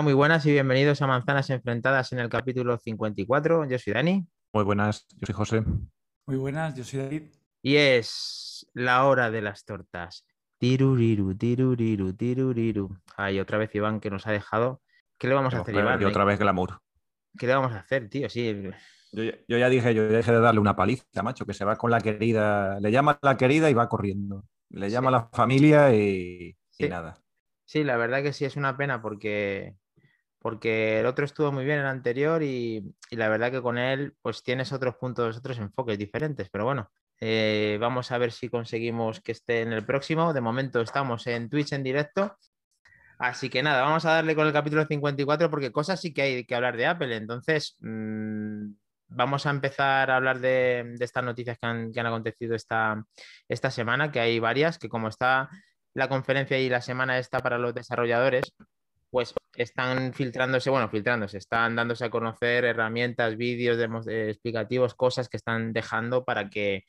Hola, muy buenas y bienvenidos a Manzanas Enfrentadas en el capítulo 54. Yo soy Dani. Muy buenas, yo soy José. Muy buenas, yo soy David. Y es la hora de las tortas. Tiruriru, tiruriru, tiruriru. Ay, otra vez Iván que nos ha dejado. ¿Qué le vamos a hacer, Iván? Y otra vez glamour. ¿Qué le vamos a hacer, tío? Sí. Yo, yo, ya dije, yo dejé de darle una paliza, macho, que se va con la querida, le llama a la querida y va corriendo. Le llama a la familia y, Sí. y nada. Sí, la verdad que sí es una pena porque, porque el otro estuvo muy bien el anterior y, la verdad que con él pues tienes otros puntos, otros enfoques diferentes, pero bueno, eh, vamos a ver si conseguimos que esté en el próximo. De momento estamos en Twitch en directo. Así que nada, vamos a darle con el capítulo 54 porque cosas sí que hay que hablar de Apple. Entonces, mm, vamos a empezar a hablar de, estas noticias que han, que han acontecido esta, esta semana, que hay varias, que como está la conferencia y la semana esta para los desarrolladores, pues están filtrándose, bueno, filtrándose, están dándose a conocer herramientas, vídeos demos- eh, explicativos, cosas que están dejando para que,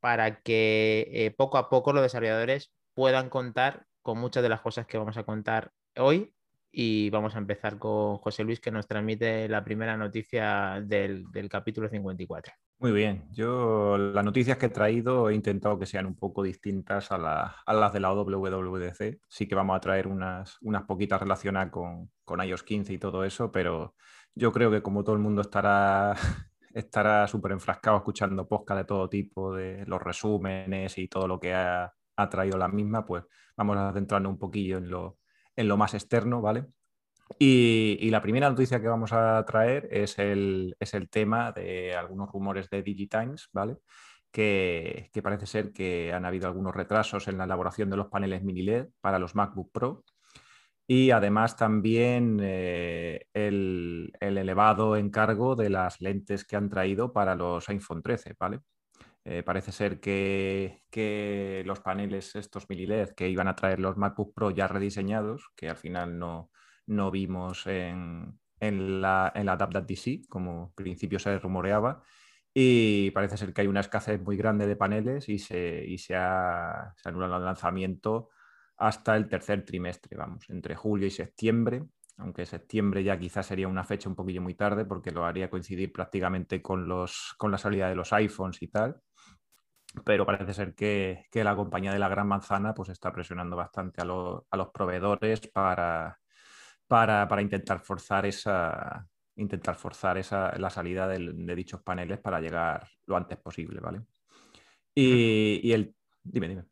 para que eh, poco a poco los desarrolladores puedan contar con muchas de las cosas que vamos a contar hoy. Y vamos a empezar con José Luis, que nos transmite la primera noticia del, del capítulo 54. Muy bien, yo las noticias que he traído he intentado que sean un poco distintas a, la- a las de la WWDC. Sí que vamos a traer unas, unas poquitas relacionadas con, con iOS 15 y todo eso, pero yo creo que como todo el mundo estará estará súper enfrascado escuchando podcast de todo tipo, de los resúmenes y todo lo que ha, ha traído la misma, pues vamos a centrarnos un poquillo en lo, en lo más externo, ¿vale? Y, la primera noticia que vamos a traer es el, es el tema de algunos rumores de Digitimes, ¿vale? Que, que parece ser que han habido algunos retrasos en la elaboración de los paneles mini LED para los MacBook Pro. Y además también eh, el, el elevado encargo de las lentes que han traído para los iPhone 13, ¿vale? Eh, parece ser que, que los paneles estos mini LED que iban a traer los MacBook Pro ya rediseñados, que al final no, no vimos en, en la, en la WWDC, como al principio se rumoreaba, y parece ser que hay una escasez muy grande de paneles y se, y se ha, se anula el lanzamiento hasta el tercer trimestre, vamos, entre julio y septiembre, aunque septiembre ya quizás sería una fecha un poquillo muy tarde porque lo haría coincidir prácticamente con, los, con la salida de los iPhones y tal. Pero parece ser que, que la compañía de la Gran Manzana pues está presionando bastante a, lo- a los proveedores para, para, para intentar forzar esa intentar forzar esa, la salida del- de dichos paneles para llegar lo antes posible, ¿vale? Y, y el... Dime, dime.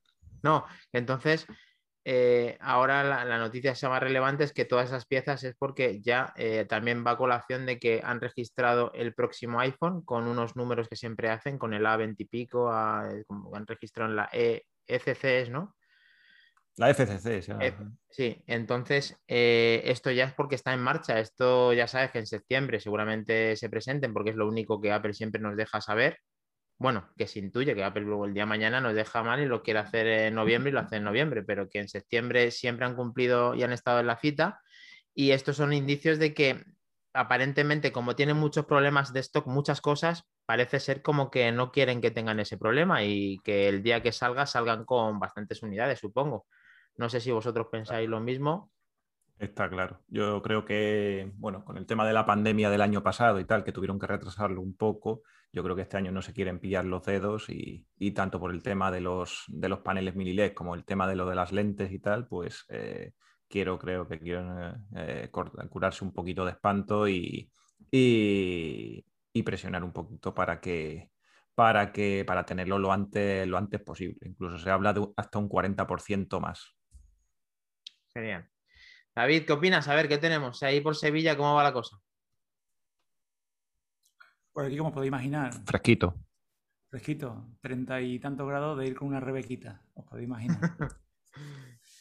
No, entonces, eh, ahora la, la noticia sea más relevante es que todas esas piezas es porque ya eh, también va a colación de que han registrado el próximo iPhone con unos números que siempre hacen, con el A20 y pico, a- como han registrado en la E- ECCs, ¿no? La FCC, sí. Eh, Sí, entonces eh, esto ya es porque está en marcha. Esto ya sabes que en septiembre seguramente se presenten porque es lo único que Apple siempre nos deja saber. Bueno, que se intuye que Apple luego el día de mañana nos deja mal y lo quiere hacer en noviembre y lo hace en noviembre, pero que en septiembre siempre han cumplido y han estado en la cita. Y estos son indicios de que aparentemente, como tienen muchos problemas de stock, muchas cosas, parece ser como que no quieren que tengan ese problema y que el día que salga salgan con bastantes unidades, supongo. No sé si vosotros pensáis lo mismo. Está claro. Yo creo que, bueno, con el tema de la pandemia del año pasado y tal, que tuvieron que retrasarlo un poco, yo creo que este año no se quieren pillar los dedos y, tanto por el tema de los, de los paneles mini LED como el tema de lo de las lentes y tal, pues eh, quiero, creo que quieren eh, curarse un poquito de espanto y, y, y presionar un poquito para que para que para tenerlo lo antes, lo antes posible. Incluso se habla de hasta un 40% más. Genial. David, ¿qué opinas? A ver, ¿qué tenemos? Ahí por Sevilla, ¿cómo va la cosa? Por aquí, como podéis imaginar, Fresquito. fresquito, treinta y tantos grados de ir con una rebequita, os podéis imaginar.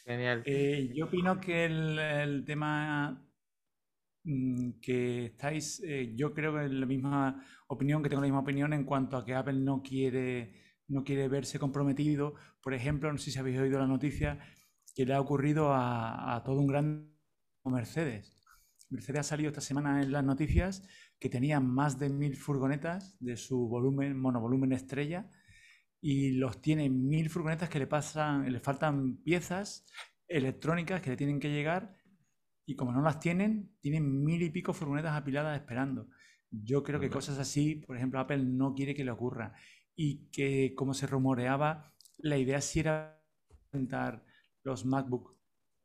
Genial. Eh, yo opino que el, el tema mm, que estáis, eh, yo creo que la misma opinión, que tengo la misma opinión en cuanto a que Apple no quiere, no quiere verse comprometido. Por ejemplo, no sé si habéis oído la noticia que le ha ocurrido a, a todo un gran Mercedes. Mercedes ha salido esta semana en las noticias que tenía más de mil furgonetas de su volumen, monovolumen estrella, y los tiene mil furgonetas que le pasan, le faltan piezas electrónicas que le tienen que llegar y como no las tienen, tienen mil y pico furgonetas apiladas esperando. Yo creo que cosas así, por ejemplo, Apple no quiere que le ocurra. Y que, como se rumoreaba, la idea sí era presentar los MacBook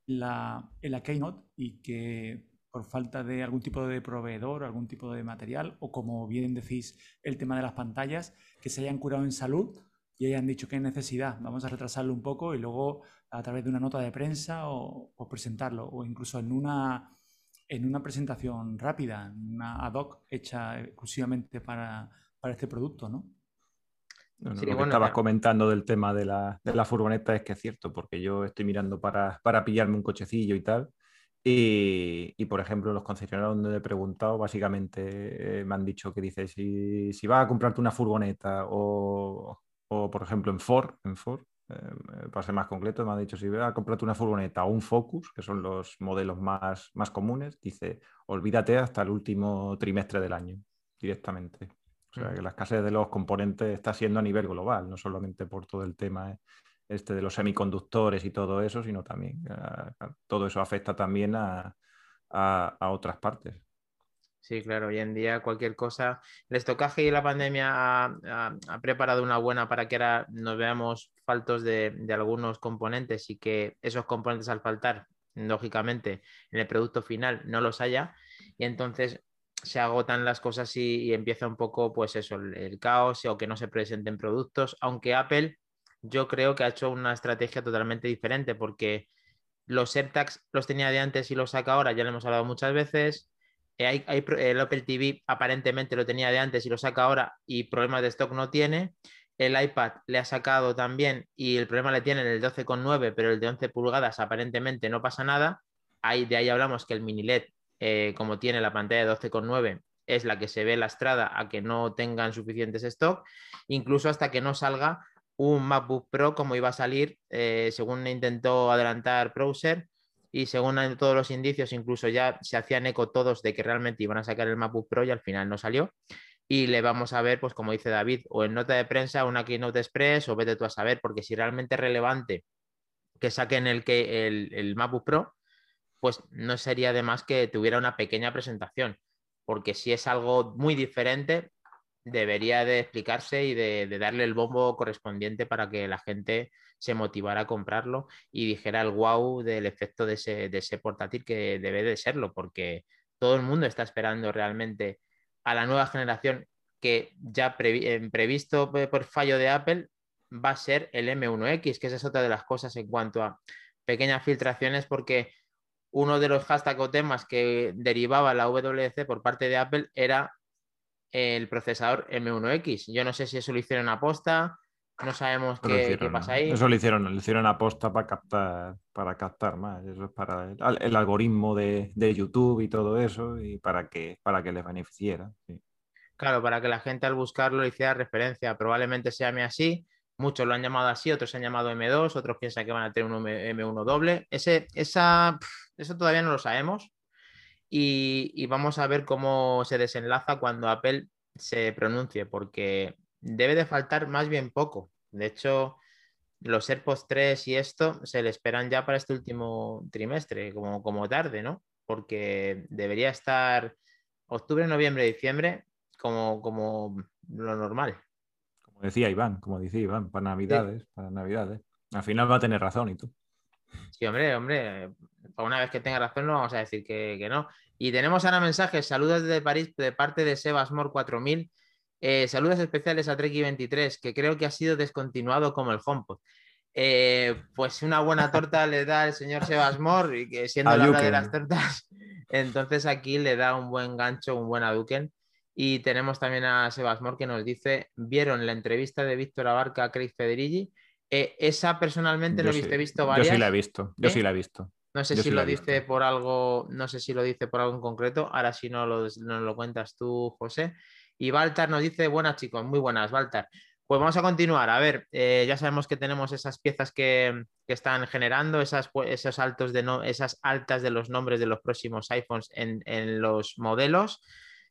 la, en la Keynote y que por falta de algún tipo de proveedor, algún tipo de material, o como bien decís, el tema de las pantallas, que se hayan curado en salud y hayan dicho que hay necesidad, vamos a retrasarlo un poco y luego a través de una nota de prensa o, presentarlo, o incluso en una, en una presentación rápida, una ad hoc hecha exclusivamente para, para este producto, ¿no? Lo que estabas comentando del tema de la, de la, furgoneta es que es cierto, porque yo estoy mirando para, para pillarme un cochecillo y tal. Y, y, por ejemplo, los concesionarios donde he preguntado, básicamente eh, me han dicho que dice, si, si vas a comprarte una furgoneta o, o por ejemplo en Ford, en Ford eh, para ser más concreto, me ha dicho, si vas a comprarte una furgoneta o un Focus, que son los modelos más, más comunes, dice, olvídate hasta el último trimestre del año directamente. O sea, que la escasez de los componentes está siendo a nivel global, no solamente por todo el tema eh, este de los semiconductores y todo eso, sino también eh, todo eso afecta también a, otras partes. Sí, claro, hoy en día cualquier cosa, el estocaje y la pandemia ha, preparado una buena para que ahora nos veamos faltos de, de, algunos componentes y que esos componentes al faltar, lógicamente, en el producto final no los haya. Y entonces se agotan las cosas y, empieza un poco, pues eso, el, caos o que no se presenten productos, aunque Apple yo creo que ha hecho una estrategia totalmente diferente porque los AirTags los tenía de antes y los saca ahora, ya lo hemos hablado muchas veces. Eh, el Apple TV aparentemente lo tenía de antes y lo saca ahora y problemas de stock no tiene. El iPad le ha sacado también y el problema le tiene en el 12,9, pero el de 11 pulgadas aparentemente no pasa nada. Ahí, de ahí hablamos que el mini LED eh, como tiene la pantalla de 12,9, es la que se ve lastrada a que no tengan suficientes stock, incluso hasta que no salga un MacBook Pro como iba a salir, eh, según intentó adelantar Browser y según todos los indicios, incluso ya se hacían eco todos de que realmente iban a sacar el MacBook Pro y al final no salió. Y le vamos a ver, pues como dice David, o en nota de prensa, una Keynote Express, o vete tú a saber, porque si realmente es relevante que saquen el, que, el MacBook Pro, pues no sería de más que tuviera una pequeña presentación, porque si es algo muy diferente, debería de explicarse y de, darle el bombo correspondiente para que la gente se motivara a comprarlo y dijera el wow del efecto de ese, portátil que debe de serlo, porque todo el mundo está esperando realmente a la nueva generación que ya previsto por fallo de Apple va a ser el M1X, que esa es otra de las cosas en cuanto a pequeñas filtraciones, porque uno de los hashtags o temas que derivaba la WC por parte de Apple era el procesador M1X. Yo no sé si eso lo hicieron a posta, no sabemos qué, pasa ahí. Eso lo hicieron, lo hicieron a posta para captar, para captar más. Eso es para el, algoritmo de, YouTube y todo eso, y para que, para que les beneficiara. Claro, para que la gente al buscarlo le hiciera referencia. Probablemente se llame así, Muchos lo han llamado así, otros se han llamado M2, otros piensan que van a tener un M1 doble. Ese, esa, eso todavía no lo sabemos. Y, vamos a ver cómo se desenlaza cuando Apple se pronuncie, porque debe de faltar más bien poco. De hecho, los AirPods 3 y esto se le esperan ya para este último trimestre, como, como tarde, ¿no? Porque debería estar octubre, noviembre, diciembre como, como lo normal. Como decía Iván, como decía Iván, para Navidades, para Navidades. Al final va a tener razón y tú. Sí, hombre, hombre, para una vez que tenga razón no vamos a decir que, no. Y tenemos ahora mensajes, saludos desde París de parte de Sebasmor 4000. Eh, saludos especiales a Treki23, que creo que ha sido descontinuado como el HomePod. Eh, pues una buena torta le da el señor Sebasmor, y que siendo la hora de las tortas, entonces aquí le da un buen gancho, un buen aduken. Y tenemos también a Sebasmor que nos dice, ¿vieron la entrevista de Víctor Abarca a Craig Federighi? Eh, esa personalmente no he visto varias. Yo sí la he visto, yo sí la he visto. No sé si lo dice por algo, no sé si lo dice por algo en concreto. Ahora sí no lo, nos lo cuentas tú, José. Y Walter nos dice, buenas chicos, muy buenas, Walter. Pues vamos a continuar. A ver, eh, ya sabemos que tenemos esas piezas que, están generando, esas, esos altos de no, esas altas de los nombres de los próximos iPhones en, en los modelos.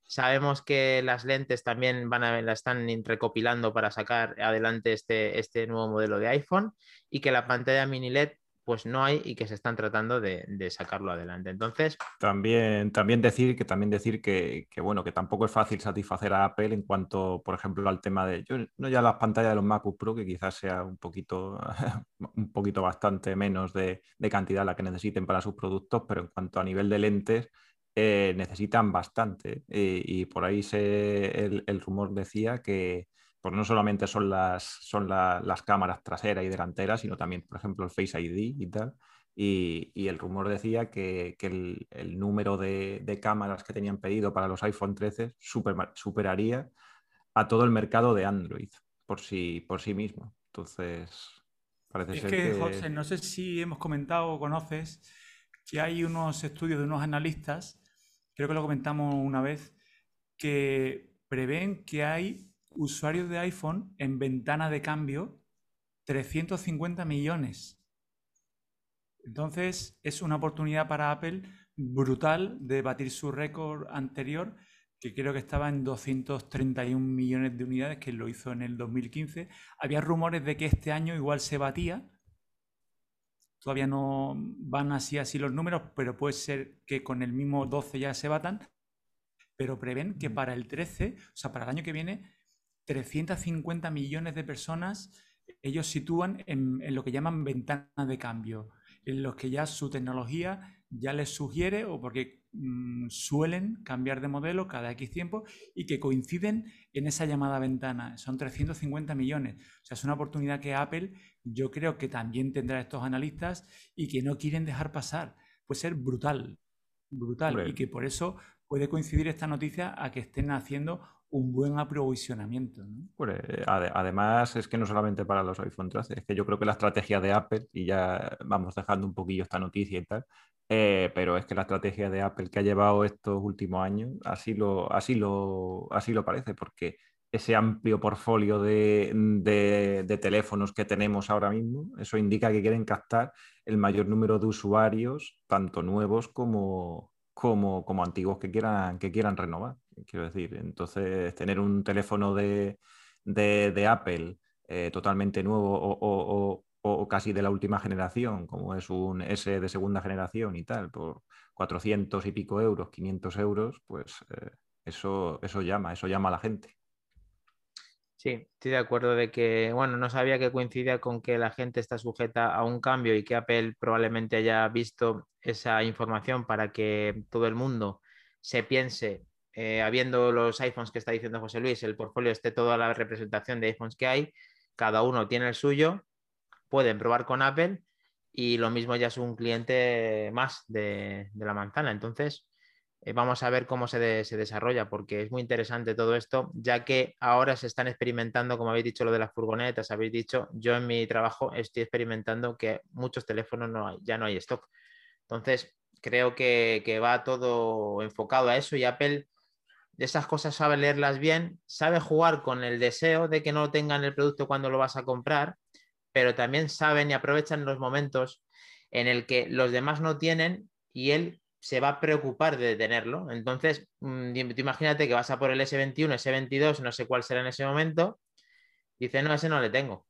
Sabemos que las lentes también van a, la están recopilando para sacar adelante este, este nuevo modelo de iPhone y que la pantalla mini LED pues no hay y que se están tratando de, sacarlo adelante. Entonces. También, también decir que también decir que, bueno, que tampoco es fácil satisfacer a Apple en cuanto, por ejemplo, al tema de. no ya las pantallas de los MacBook Pro, que quizás sea un poquito, un poquito bastante menos de, cantidad la que necesiten para sus productos, pero en cuanto a nivel de lentes. Eh, necesitan bastante eh, y por ahí se, el rumor decía que, pues no solamente son las, son las cámaras traseras y delanteras, sino también, por ejemplo, el Face ID y tal. Y, el rumor decía que, el, número de, cámaras que tenían pedido para los iPhone 13 superaría a todo el mercado de Android por sí, por sí mismo. Entonces, parece ser que, José, no sé si hemos comentado o conoces que hay unos estudios de unos analistas, creo que lo comentamos una vez, que prevén que hay usuarios de iPhone en ventana de cambio 350 millones. Entonces es una oportunidad para Apple brutal de batir su récord anterior, que creo que estaba en 231 millones de unidades, que lo hizo en el 2015. Había rumores de que este año igual se batía. Todavía no van así así los números, pero puede ser que con el mismo 12 ya se batan. Pero prevén que para el 13, o sea, para el año que viene, 350 millones de personas ellos sitúan en, lo que llaman ventanas de cambio, en los que ya su tecnología ya les sugiere o porque mm, suelen cambiar de modelo cada X tiempo y que coinciden en esa llamada ventana. Son 350 millones. O sea, es una oportunidad que Apple yo creo que también tendrá estos analistas y que no quieren dejar pasar. Puede ser brutal, brutal. Y que por eso puede coincidir esta noticia a que estén haciendo un buen aprovisionamiento. Pues, además, es que no solamente para los iPhone 13, es que yo creo que la estrategia de Apple, y ya vamos dejando un poquillo esta noticia y tal, eh, pero es que la estrategia de Apple que ha llevado estos últimos años, así lo, así lo, así lo parece, porque ese amplio portfolio de, de, teléfonos que tenemos ahora mismo, eso indica que quieren captar el mayor número de usuarios, tanto nuevos como, como, como antiguos que quieran, que quieran renovar. Quiero decir, entonces tener un teléfono de, Apple eh, totalmente nuevo o, casi de la última generación, como es un S de segunda generación y tal, por 400 y pico euros, 500 euros, pues eh, eso, eso llama, eso llama a la gente. Sí, estoy de acuerdo de que, bueno, no sabía que coincidía con que la gente está sujeta a un cambio y que Apple probablemente haya visto esa información para que todo el mundo se piense eh, habiendo los iPhones que está diciendo José Luis, el portfolio esté toda la representación de iPhones que hay, cada uno tiene el suyo, pueden probar con Apple y lo mismo ya es un cliente más de, la manzana. Entonces, eh, vamos a ver cómo se, desarrolla, porque es muy interesante todo esto, ya que ahora se están experimentando, como habéis dicho, lo de las furgonetas, habéis dicho, yo en mi trabajo estoy experimentando que muchos teléfonos no ya no hay stock. Entonces, creo que, que va todo enfocado a eso y Apple de esas cosas sabe leerlas bien, sabe jugar con el deseo de que no tengan el producto cuando lo vas a comprar, pero también saben y aprovechan los momentos en el que los demás no tienen y él se va a preocupar de tenerlo. Entonces, mm, imagínate que vas a por el S21, S22, no sé cuál será en ese momento, dice, no, ese no le tengo.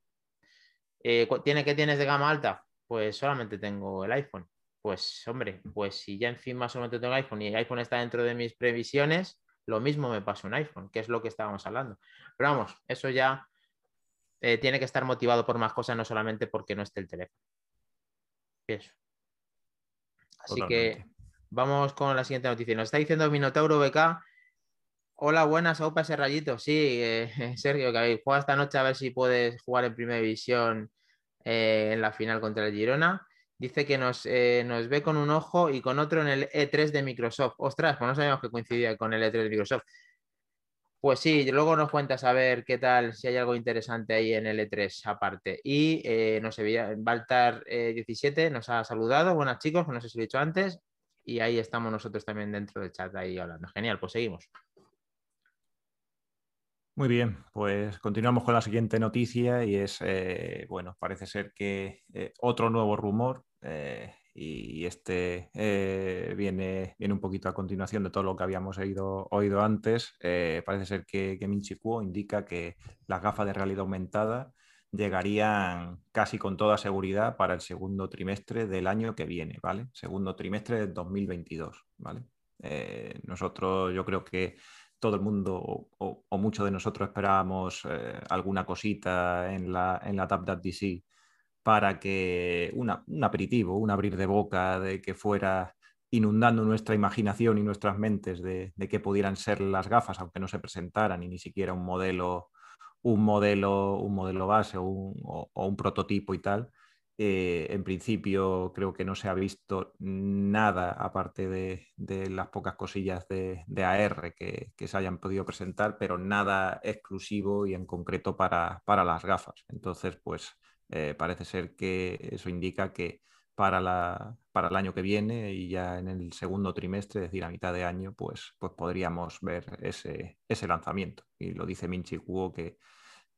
Eh, ¿Tiene que tienes de gama alta? Pues solamente tengo el iPhone. Pues hombre, pues si ya encima solamente tengo el iPhone y el iPhone está dentro de mis previsiones, lo mismo me pasa un iPhone, que es lo que estábamos hablando. Pero vamos, eso ya eh, tiene que estar motivado por más cosas, no solamente porque no esté el teléfono. Eso. Así que vamos con la siguiente noticia. Nos está diciendo Minotauro BK. Hola, buenas, Opa ese rayito. Sí, eh, Sergio, que juega esta noche a ver si puedes jugar en primera división eh, en la final contra el Girona. Dice que nos, eh, nos, ve con un ojo y con otro en el E3 de Microsoft. Ostras, pues no sabíamos que coincidía con el E3 de Microsoft. Pues sí, luego nos cuentas a ver qué tal, si hay algo interesante ahí en el E3 aparte. Y nos veía, Baltar17 eh, nos ha saludado. Buenas chicos, no sé si lo he dicho antes. Y ahí estamos nosotros también dentro del chat ahí hablando. Genial, pues seguimos. Muy bien, pues continuamos con la siguiente noticia y es, eh, bueno, parece ser que eh, otro nuevo rumor eh, y este viene, viene un poquito a continuación de todo lo que habíamos oído, oído antes. parece ser que, que Minchi Kuo indica que las gafas de realidad aumentada llegarían casi con toda seguridad para el segundo trimestre del año que viene, ¿vale? Segundo trimestre de 2022, ¿vale? Eh, nosotros, yo creo que todo el mundo o, muchos de nosotros esperábamos eh, alguna cosita en la, en la para que un aperitivo, un abrir de boca de que fuera inundando nuestra imaginación y nuestras mentes de, de qué pudieran ser las gafas, aunque no se presentaran y ni siquiera un modelo, un modelo, un modelo base o un, prototipo y tal. Eh, en principio creo que no se ha visto nada aparte de, las pocas cosillas de, AR que, se hayan podido presentar, pero nada exclusivo y en concreto para, las gafas. Entonces, pues eh, parece ser que eso indica que para, la, para el año que viene y ya en el segundo trimestre, es decir, a mitad de año, pues, pues podríamos ver ese, ese lanzamiento. Y lo dice Minchi Kuo que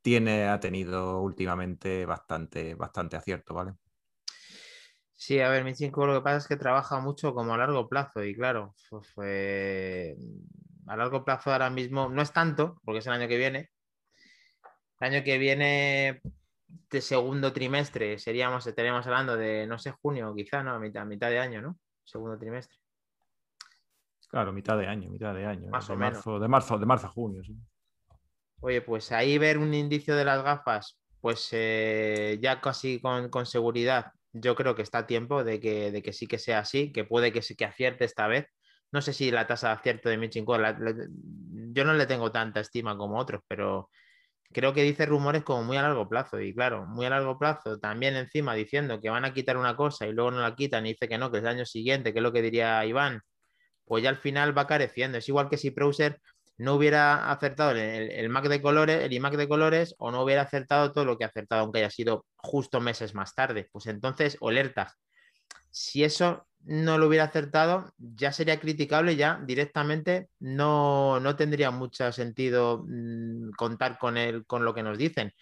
tiene, ha tenido últimamente bastante, bastante acierto, ¿vale? Sí, a ver, Minchi Kuo lo que pasa es que trabaja mucho como a largo plazo y claro, fue, a largo plazo ahora mismo no es tanto, porque es el año que viene. El año que viene de segundo trimestre seríamos, estaríamos hablando de, no sé, junio, quizá, ¿no? A mitad, mitad de año, ¿no? Segundo trimestre. Claro, mitad de año, mitad de año. Más de o marzo, menos. De marzo, de marzo a junio, sí. Oye, pues ahí ver un indicio de las gafas, pues eh, ya casi con, seguridad, yo creo que está a tiempo de que, de que sí que sea así, que puede que sí que acierte esta vez. No sé si la tasa de acierto de Michin yo no le tengo tanta estima como otros, pero creo que dice rumores como muy a largo plazo. Y claro, muy a largo plazo, también encima diciendo que van a quitar una cosa y luego no la quitan y dice que no, que es el año siguiente, que es lo que diría Iván, pues ya al final va careciendo. Es igual que si Browser no hubiera acertado el, Mac de colores, el iMac de colores, o no hubiera acertado todo lo que ha acertado, aunque haya sido justo meses más tarde. Pues entonces, o Si eso no lo hubiera acertado, ya sería criticable, ya directamente no, tendría mucho sentido mm, contar con, él, con lo que nos dicen.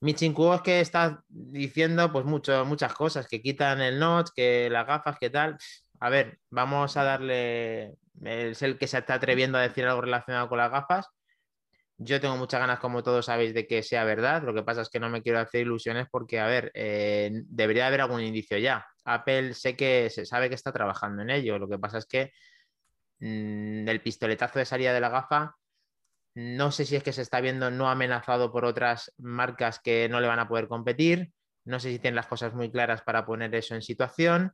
Michinkuo es que está diciendo pues mucho, muchas cosas, que quitan el notch, que las gafas, que tal. A ver, vamos a darle, es el que se está atreviendo a decir algo relacionado con las gafas. Yo tengo muchas ganas, como todos sabéis, de que sea verdad. Lo que pasa es que no me quiero hacer ilusiones porque, a ver, eh, debería haber algún indicio ya. Apple sé que se sabe que está trabajando en ello. Lo que pasa es que mm, el pistoletazo de salida de la gafa, no sé si es que se está viendo no amenazado por otras marcas que no le van a poder competir. No sé si tienen las cosas muy claras para poner eso en situación.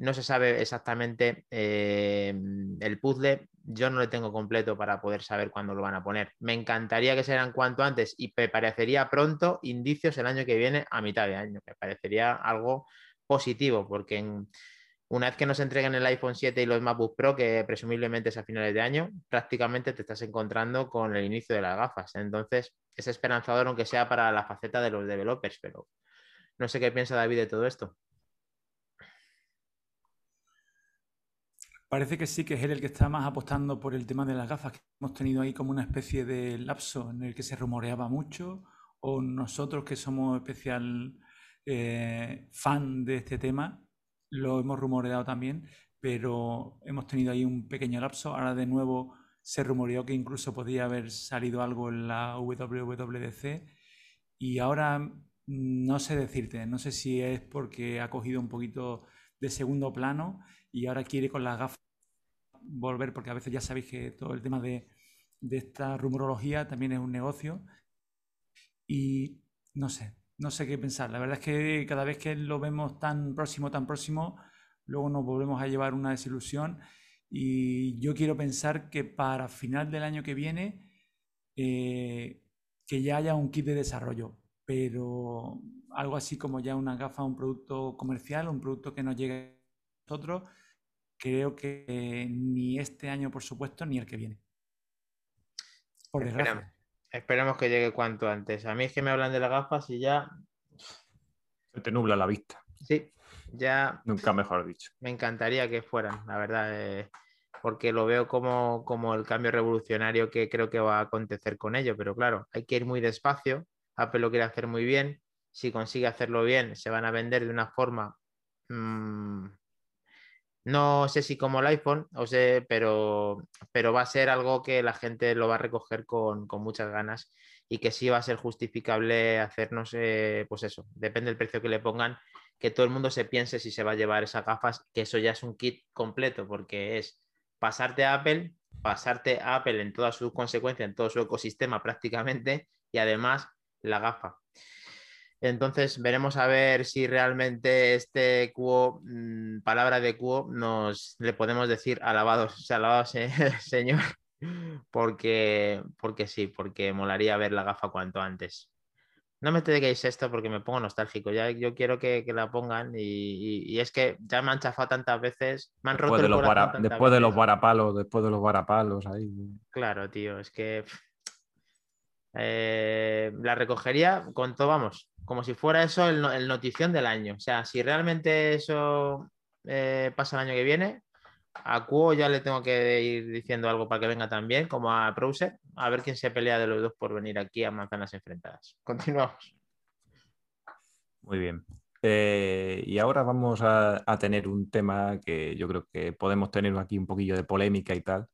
No se sabe exactamente eh, el puzzle. Yo no lo tengo completo para poder saber cuándo lo van a poner. Me encantaría que sean cuanto antes y me parecería pronto indicios el año que viene a mitad de año. Me parecería algo positivo porque una vez que nos entreguen el iPhone 7 y los MacBook Pro, que presumiblemente es a finales de año, prácticamente te estás encontrando con el inicio de las gafas. Entonces, es esperanzador aunque sea para la faceta de los developers, pero no sé qué piensa David de todo esto. Parece que sí, que es él el que está más apostando por el tema de las gafas, que hemos tenido ahí como una especie de lapso en el que se rumoreaba mucho, o nosotros que somos especial eh, fan de este tema, lo hemos rumoreado también, pero hemos tenido ahí un pequeño lapso. Ahora de nuevo se rumoreó que incluso podía haber salido algo en la WWDC y ahora no sé decirte, no sé si es porque ha cogido un poquito de segundo plano y ahora quiere con las gafas volver, porque a veces ya sabéis que todo el tema de, esta rumorología también es un negocio. Y no sé, no sé qué pensar. La verdad es que cada vez que lo vemos tan próximo, tan próximo, luego nos volvemos a llevar una desilusión. Y yo quiero pensar que para final del año que viene, eh, que ya haya un kit de desarrollo, pero algo así como ya una gafa, un producto comercial, un producto que nos llegue nosotros creo que ni este año, por supuesto, ni el que viene. Por desgracia. Esperemos, que llegue cuanto antes. A mí es que me hablan de las gafas y ya. Se te nubla la vista. Sí, ya. Nunca mejor dicho. Me encantaría que fueran, la verdad, eh, porque lo veo como, como el cambio revolucionario que creo que va a acontecer con ello. Pero claro, hay que ir muy despacio. Apple lo quiere hacer muy bien. Si consigue hacerlo bien, se van a vender de una forma mm, No sé si como el iPhone, o sé, pero, pero va a ser algo que la gente lo va a recoger con, muchas ganas y que sí va a ser justificable hacernos, eh, pues eso, depende del precio que le pongan, que todo el mundo se piense si se va a llevar esas gafas, que eso ya es un kit completo, porque es pasarte a Apple, pasarte a Apple en todas sus consecuencias, en todo su ecosistema prácticamente, y además la gafa. Entonces veremos a ver si realmente este cuo, mm, palabra de cuo, nos le podemos decir alabados, alabados señor, porque, porque sí, porque molaría ver la gafa cuanto antes. No me dediquéis esto porque me pongo nostálgico. Ya yo quiero que, la pongan y, es que ya me han chafado tantas veces. Me han después roto de los Después de los varapalos, después de los varapalos ahí. Claro, tío, es que eh, la recogería con todo, vamos, como si fuera eso el, notición del año. O sea, si realmente eso eh, pasa el año que viene, a Cuo ya le tengo que ir diciendo algo para que venga también, como a Browser, a ver quién se pelea de los dos por venir aquí a manzanas enfrentadas. Continuamos. Muy bien. Eh, y ahora vamos a, tener un tema que yo creo que podemos tener aquí un poquillo de polémica y tal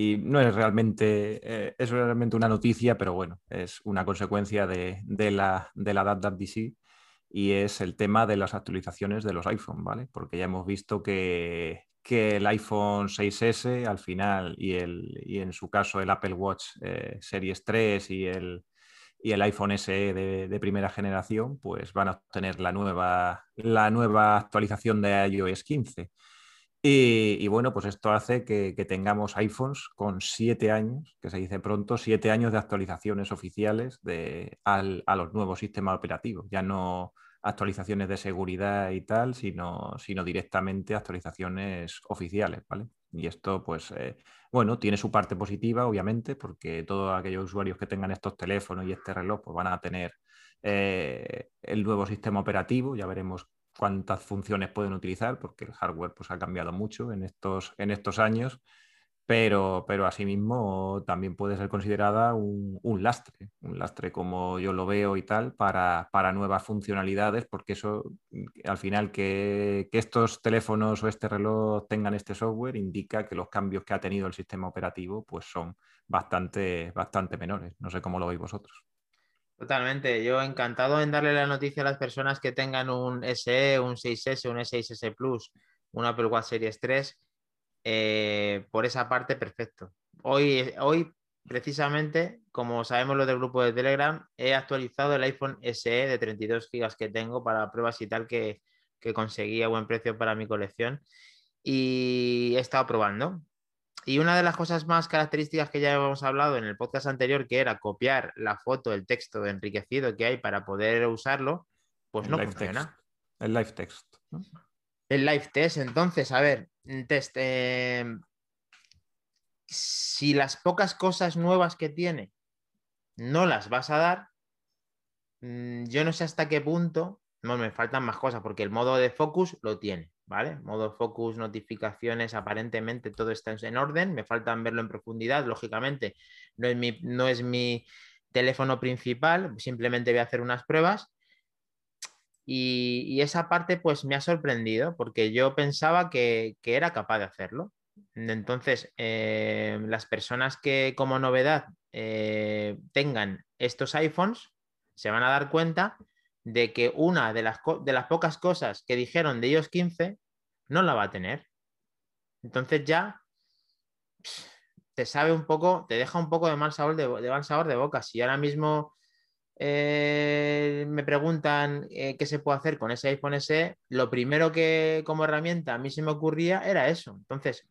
y no es realmente, eh, es realmente una noticia, pero bueno, es una consecuencia de, la, de la WWDC y es el tema de las actualizaciones de los iPhone, ¿vale? Porque ya hemos visto que, el iPhone 6S al final y, el, y en su caso el Apple Watch eh, Series 3 y el, y el iPhone SE de, de, primera generación, pues van a obtener la nueva, la nueva actualización de iOS 15. Y, bueno, pues esto hace que, tengamos iPhones con siete años, que se dice pronto, siete años de actualizaciones oficiales de, a los nuevos sistemas operativos. Ya no actualizaciones de seguridad y tal, sino, sino directamente actualizaciones oficiales, ¿vale? Y esto, pues, eh, bueno, tiene su parte positiva, obviamente, porque todos aquellos usuarios que tengan estos teléfonos y este reloj, pues van a tener eh, el nuevo sistema operativo. Ya veremos cuántas funciones pueden utilizar, porque el hardware pues, ha cambiado mucho en estos, en estos años, pero, pero asimismo también puede ser considerada un, lastre, un lastre como yo lo veo y tal, para, nuevas funcionalidades, porque eso al final que, que, estos teléfonos o este reloj tengan este software indica que los cambios que ha tenido el sistema operativo pues son bastante, bastante menores. No sé cómo lo veis vosotros. Totalmente, yo encantado en darle la noticia a las personas que tengan un SE, un 6S, un S6S Plus, un Apple Watch Series 3. Eh, por esa parte, perfecto. Hoy, hoy, precisamente, como sabemos lo del grupo de Telegram, he actualizado el iPhone SE de 32 GB que tengo para pruebas y tal que, que conseguí a buen precio para mi colección. Y he estado probando. Y una de las cosas más características que ya hemos hablado en el podcast anterior, que era copiar la foto, el texto enriquecido que hay para poder usarlo, pues no funciona. El live text. El live test, entonces, a ver, test. Eh, si las pocas cosas nuevas que tiene no las vas a dar, mm, yo no sé hasta qué punto, no me faltan más cosas, porque el modo de focus lo tiene. ¿Vale? Modo focus, notificaciones, aparentemente todo está en orden, me faltan verlo en profundidad, lógicamente no es mi, no es mi teléfono principal, simplemente voy a hacer unas pruebas. Y, esa parte pues me ha sorprendido porque yo pensaba que, era capaz de hacerlo. Entonces, eh, las personas que como novedad eh, tengan estos iPhones se van a dar cuenta de que una de las, de las pocas cosas que dijeron de ellos 15 no la va a tener. Entonces ya te sabe un poco, te deja un poco de mal sabor de, mal sabor de boca. Si ahora mismo eh, me preguntan eh, qué se puede hacer con ese iPhone SE, lo primero que como herramienta a mí se me ocurría era eso. Entonces,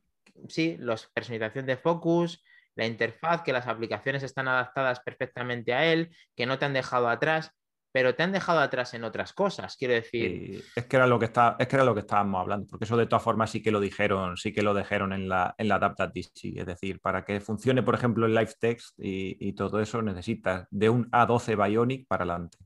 sí, la personalización de focus, la interfaz, que las aplicaciones están adaptadas perfectamente a él, que no te han dejado atrás pero te han dejado atrás en otras cosas, quiero decir. es que era lo que está, es que era lo que estábamos hablando, porque eso de todas formas sí que lo dijeron, sí que lo dijeron en la, en la es decir, para que funcione, por ejemplo, el live text y, todo eso, necesitas de un A12 Bionic para adelante.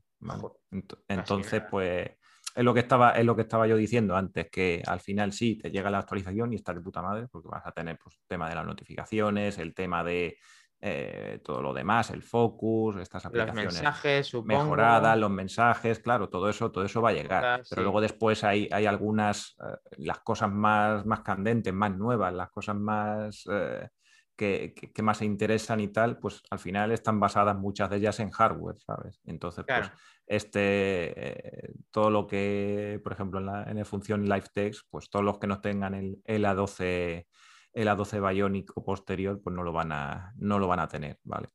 Entonces, pues es lo que estaba, es lo que estaba yo diciendo antes, que al final sí te llega la actualización y está de puta madre, porque vas a tener pues, el tema de las notificaciones, el tema de eh, todo lo demás, el focus, estas aplicaciones los mensajes, mejoradas, los mensajes, claro, todo eso, todo eso va a llegar. Pero luego después hay, hay algunas, eh, las cosas más, más candentes, más nuevas, las cosas más eh, que, más se interesan y tal, pues al final están basadas muchas de ellas en hardware, ¿sabes? Entonces, pues este, todo lo que, por ejemplo, en la, en la función Live Text, pues todos los que no tengan el, el A12 el A12 Bionic o posterior, pues no lo van a, no lo van a tener, ¿vale?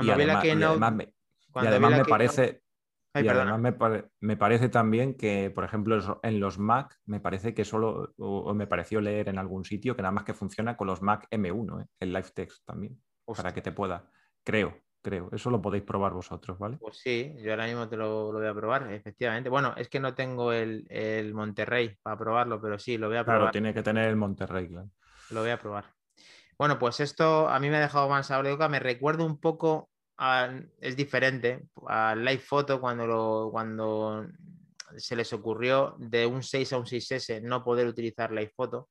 y además, me, parece... me, parece también que, por ejemplo, en los Mac, me parece que solo, o, me pareció leer en algún sitio que nada más que funciona con los Mac M1, ¿eh? el Live Text también, para que te pueda, creo, creo. Eso lo podéis probar vosotros, ¿vale? Pues sí, yo ahora mismo te lo, voy a probar, efectivamente. Bueno, es que no tengo el, el, Monterrey para probarlo, pero sí, lo voy a probar. Claro, tiene que tener el Monterrey, claro. Lo voy a probar. Bueno, pues esto a mí me ha dejado más sabor de. Me recuerda un poco, es diferente, al Live Photo cuando, lo, cuando se les ocurrió de un 6 a un 6S no poder utilizar Live Photo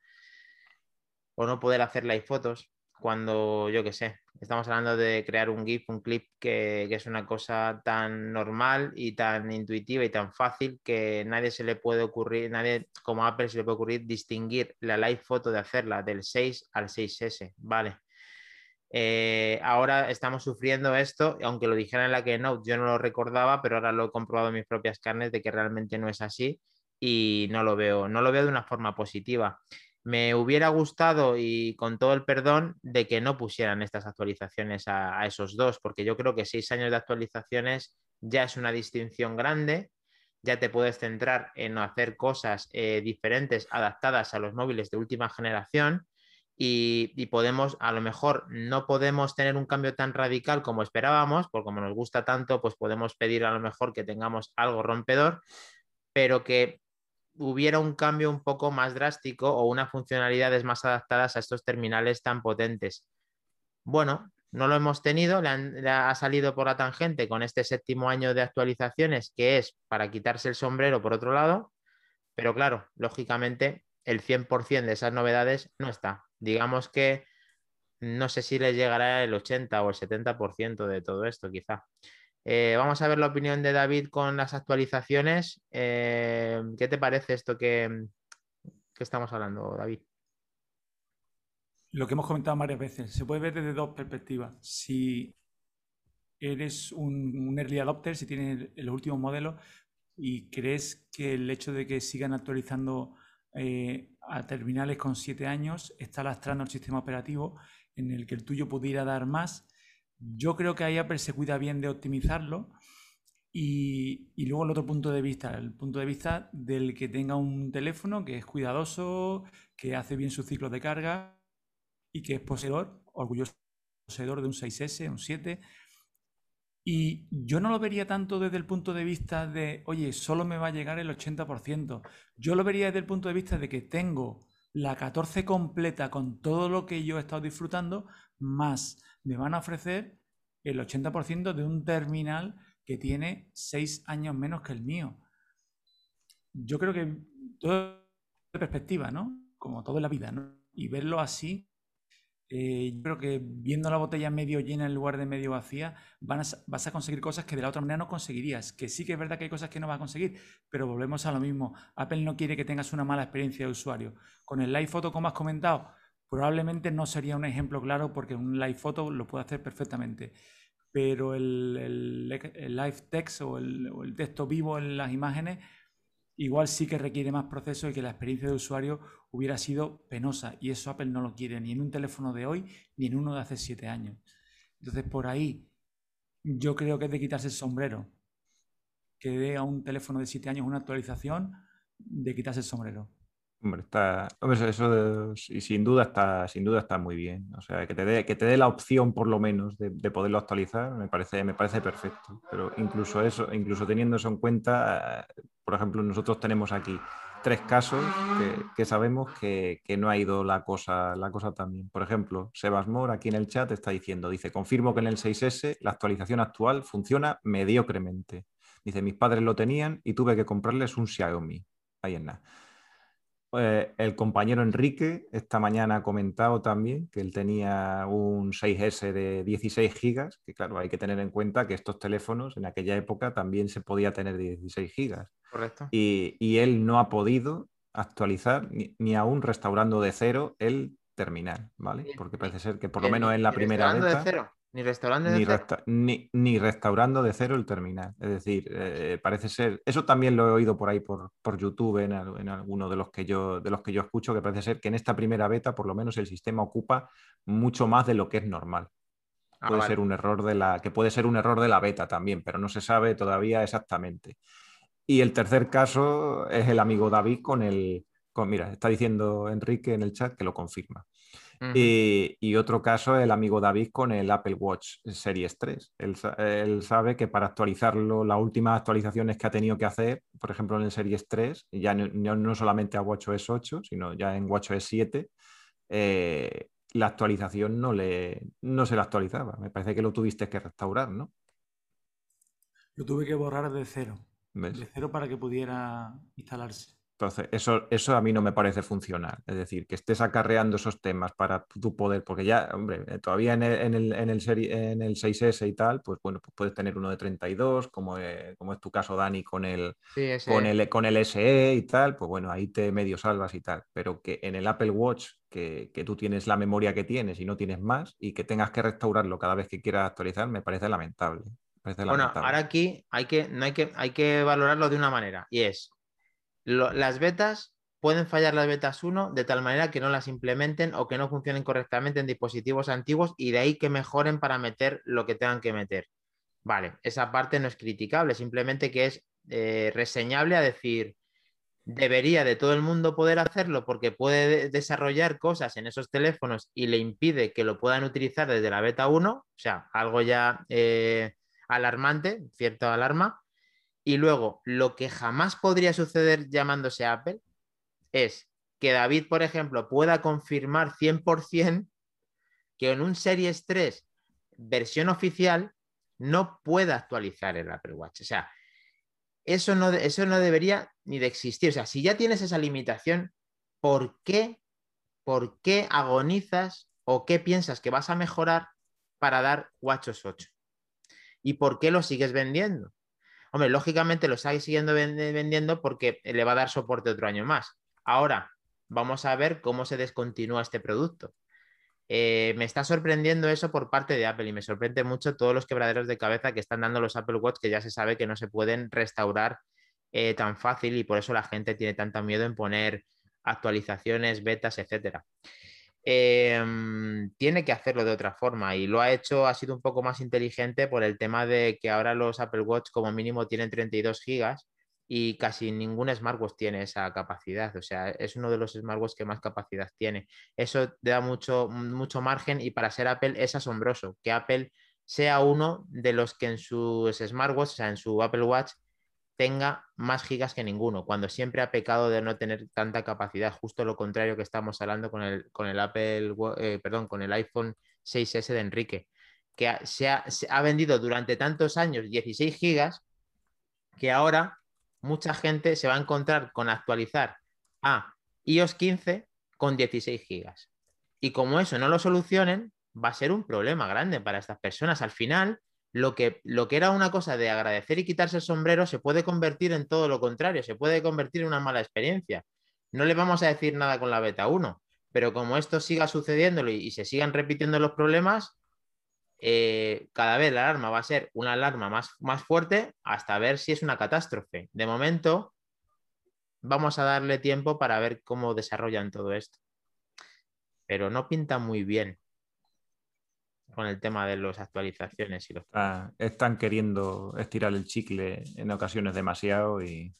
o no poder hacer Live Fotos cuando, yo qué sé, estamos hablando de crear un GIF, un clip que, es una cosa tan normal y tan intuitiva y tan fácil que nadie se le puede ocurrir, nadie como Apple se le puede ocurrir distinguir la live foto de hacerla del 6 al 6S, ¿vale? Eh, ahora estamos sufriendo esto, aunque lo dijera en la Keynote, yo no lo recordaba, pero ahora lo he comprobado en mis propias carnes de que realmente no es así y no lo veo, no lo veo de una forma positiva. Me hubiera gustado, y con todo el perdón, de que no pusieran estas actualizaciones a, esos dos, porque yo creo que seis años de actualizaciones ya es una distinción grande, ya te puedes centrar en hacer cosas eh, diferentes, adaptadas a los móviles de última generación. Y, y, podemos, a lo mejor no podemos tener un cambio tan radical como esperábamos, porque como nos gusta tanto, pues podemos pedir a lo mejor que tengamos algo rompedor, pero que hubiera un cambio un poco más drástico o unas funcionalidades más adaptadas a estos terminales tan potentes. Bueno, no lo hemos tenido, le, ha salido por la tangente con este séptimo año de actualizaciones, que es para quitarse el sombrero por otro lado, pero claro, lógicamente el 100% de esas novedades no está. Digamos que no sé si les llegará el 80 o el 70% de todo esto, quizá. Eh, vamos a ver la opinión de David con las actualizaciones. Eh, ¿Qué te parece esto que, estamos hablando, David? Lo que hemos comentado varias veces, se puede ver desde dos perspectivas. Si eres un, early adopter, si tienes los últimos modelos y crees que el hecho de que sigan actualizando eh, a terminales con siete años está lastrando el sistema operativo en el que el tuyo pudiera dar más, yo creo que ahí Apple se cuida bien de optimizarlo. Y, luego el otro punto de vista, el punto de vista del que tenga un teléfono que es cuidadoso, que hace bien su ciclo de carga y que es poseedor, orgulloso poseedor de un 6S, un 7. Y yo no lo vería tanto desde el punto de vista de, oye, solo me va a llegar el 80%. Yo lo vería desde el punto de vista de que tengo la 14 completa con todo lo que yo he estado disfrutando, más me van a ofrecer el 80% de un terminal que tiene 6 años menos que el mío. Yo creo que todo de perspectiva, ¿no? Como todo en la vida, ¿no? Y verlo así, eh, yo creo que viendo la botella medio llena en lugar de medio vacía, vas a conseguir cosas que de la otra manera no conseguirías. Que sí que es verdad que hay cosas que no vas a conseguir, pero volvemos a lo mismo. Apple no quiere que tengas una mala experiencia de usuario. Con el Live Photo, como has comentado, Probablemente no sería un ejemplo claro porque un live photo lo puede hacer perfectamente, pero el, live text o el, texto vivo en las imágenes igual sí que requiere más proceso y que la experiencia de usuario hubiera sido penosa y eso Apple no lo quiere ni en un teléfono de hoy ni en uno de hace siete años. Entonces por ahí yo creo que es de quitarse el sombrero, que dé a un teléfono de siete años una actualización de quitarse el sombrero. Hombre, está, eso y sin duda está, sin duda está muy bien. O sea, que te dé, que te dé la opción por lo menos de, poderlo actualizar, me parece, me parece perfecto. Pero incluso eso, incluso teniendo eso en cuenta, por ejemplo, nosotros tenemos aquí tres casos que, sabemos que, no ha ido la cosa, la cosa tan bien. Por ejemplo, Sebas Mor aquí en el chat está diciendo, dice, confirmo que en el 6S la actualización actual funciona mediocremente. Dice, mis padres lo tenían y tuve que comprarles un Xiaomi. Ahí en nada. Eh, el compañero Enrique esta mañana ha comentado también que él tenía un 6S de 16 gigas, que claro, hay que tener en cuenta que estos teléfonos en aquella época también se podía tener 16 gigas. Correcto. Y, él no ha podido actualizar ni, aún restaurando de cero el terminal, ¿vale? Porque parece ser que por lo menos en la primera beta... De cero. Ni restaurando de cero. ni, restaurando de cero el terminal. Es decir, eh, parece ser. Eso también lo he oído por ahí por, por YouTube en, en alguno de los, que yo, de los que yo escucho, que parece ser que en esta primera beta, por lo menos, el sistema ocupa mucho más de lo que es normal. Ah, puede ser un error de la. que puede ser un error de la beta también, pero no se sabe todavía exactamente. Y el tercer caso es el amigo David con el. Con, mira, está diciendo Enrique en el chat que lo confirma y, otro caso, el amigo David con el Apple Watch Series 3. Él, sabe que para actualizarlo, las últimas actualizaciones que ha tenido que hacer, por ejemplo en el Series 3, ya no, solamente a WatchOS 8, sino ya en WatchOS 7, eh, la actualización no, le, no se la actualizaba. Me parece que lo tuviste que restaurar, ¿no? Lo tuve que borrar de cero. De cero para que pudiera instalarse. Entonces, eso, eso a mí no me parece funcional. Es decir, que estés acarreando esos temas para tu poder, porque ya, hombre, eh, todavía en el, en el, en el, en el 6S y tal, pues bueno, pues puedes tener uno de 32, como, eh, como es tu caso, Dani, con el, con, el, con el SE y tal, pues bueno, ahí te medio salvas y tal. Pero que en el Apple Watch, que, que tú tienes la memoria que tienes y no tienes más, y que tengas que restaurarlo cada vez que quieras actualizar, me parece lamentable. bueno, ahora aquí hay que, no hay, que, hay que valorarlo de una manera, y es las betas pueden fallar las betas 1 de tal manera que no las implementen o que no funcionen correctamente en dispositivos antiguos y de ahí que mejoren para meter lo que tengan que meter. Vale, esa parte no es criticable, simplemente que es eh, reseñable a decir, debería de todo el mundo poder hacerlo porque puede desarrollar cosas en esos teléfonos y le impide que lo puedan utilizar desde la beta 1, o sea, algo ya eh, alarmante, cierta alarma, y luego, lo que jamás podría suceder llamándose Apple es que David, por ejemplo, pueda confirmar 100% que en un Series 3 versión oficial no pueda actualizar el Apple Watch. O sea, eso no, eso no debería ni de existir. O sea, si ya tienes esa limitación, ¿por qué, ¿por qué agonizas o qué piensas que vas a mejorar para dar WatchOS 8? ¿Y por qué lo sigues vendiendo? Hombre, lógicamente lo está siguiendo vendiendo porque le va a dar soporte otro año más. Ahora, vamos a ver cómo se descontinúa este producto. Eh, me está sorprendiendo eso por parte de Apple y me sorprende mucho todos los quebraderos de cabeza que están dando los Apple Watch que ya se sabe que no se pueden restaurar eh, tan fácil y por eso la gente tiene tanto miedo en poner actualizaciones, betas, etcétera. Em, tiene que hacerlo de otra forma y lo ha hecho, ha sido un poco más inteligente por el tema de que ahora los Apple Watch como mínimo tienen 32 gigas y casi ningún smartwatch tiene esa capacidad. O sea, es uno de los smartwatches que más capacidad tiene. Eso da mucho, mucho margen y para ser Apple es asombroso que Apple sea uno de los que en sus smartwatch, o sea, en su Apple Watch, tenga más gigas que ninguno, cuando siempre ha pecado de no tener tanta capacidad, justo lo contrario que estamos hablando con el, con el Apple, eh, perdón, con el iPhone 6S de Enrique, que se, ha, se ha, vendido durante tantos años 16 gigas, que ahora mucha gente se va a encontrar con actualizar a iOS 15 con 16 gigas. Y como eso no lo solucionen, va a ser un problema grande para estas personas. Al final, lo que, lo que era una cosa de agradecer y quitarse el sombrero se puede convertir en todo lo contrario, se puede convertir en una mala experiencia. No le vamos a decir nada con la beta 1, pero como esto siga sucediendo y, se sigan repitiendo los problemas, eh, cada vez la alarma va a ser una alarma más, más fuerte hasta ver si es una catástrofe. De momento, vamos a darle tiempo para ver cómo desarrollan todo esto. Pero no pinta muy bien con el tema de las actualizaciones y los. Ah, están queriendo estirar el chicle en ocasiones demasiado y.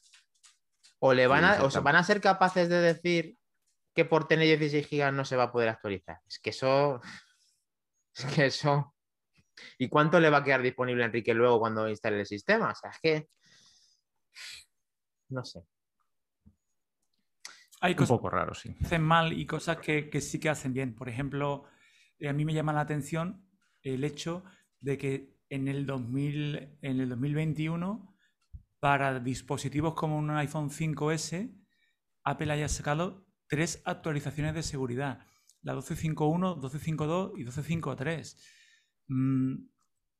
O le van a, van a ser capaces de decir que por tener 16 gigas no se va a poder actualizar. Es que eso. Es que eso. ¿Y cuánto le va a quedar disponible a Enrique luego cuando instale el sistema? O sea, es que. No sé. Hay cosas un poco raro, sí. Que hacen mal y cosas que, que sí que hacen bien. Por ejemplo, eh, a mí me llama la atención el hecho de que en el, 2000, en el 2021, para dispositivos como un iPhone 5S, Apple haya sacado tres actualizaciones de seguridad, la 12.5.1, 12.5.2 y 12.5.3. Mm,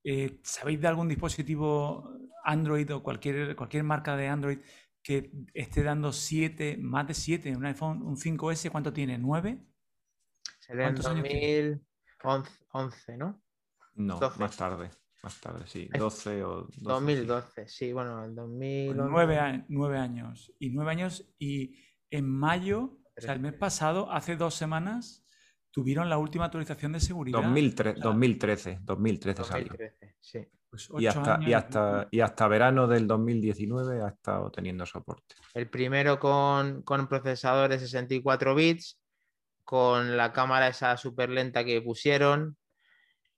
eh, ¿Sabéis de algún dispositivo Android o cualquier, cualquier marca de Android que esté dando 7, más de 7, un iPhone, un 5S, ¿cuánto tiene? ¿9? Sería en 2011, ¿no? No, más tarde. Más tarde, sí. 12 o 12, 2012, sí. bueno, en 2011. 9, 9 años. Y 9 años y en mayo, o sea, el mes pasado, hace dos semanas, tuvieron la última actualización de seguridad. 2013, 2013, 2013, 2013 sí. Pues y, hasta, y, hasta, y hasta verano del 2019 ha estado teniendo soporte. El primero con, con procesador de 64 bits, con la cámara esa súper lenta que pusieron.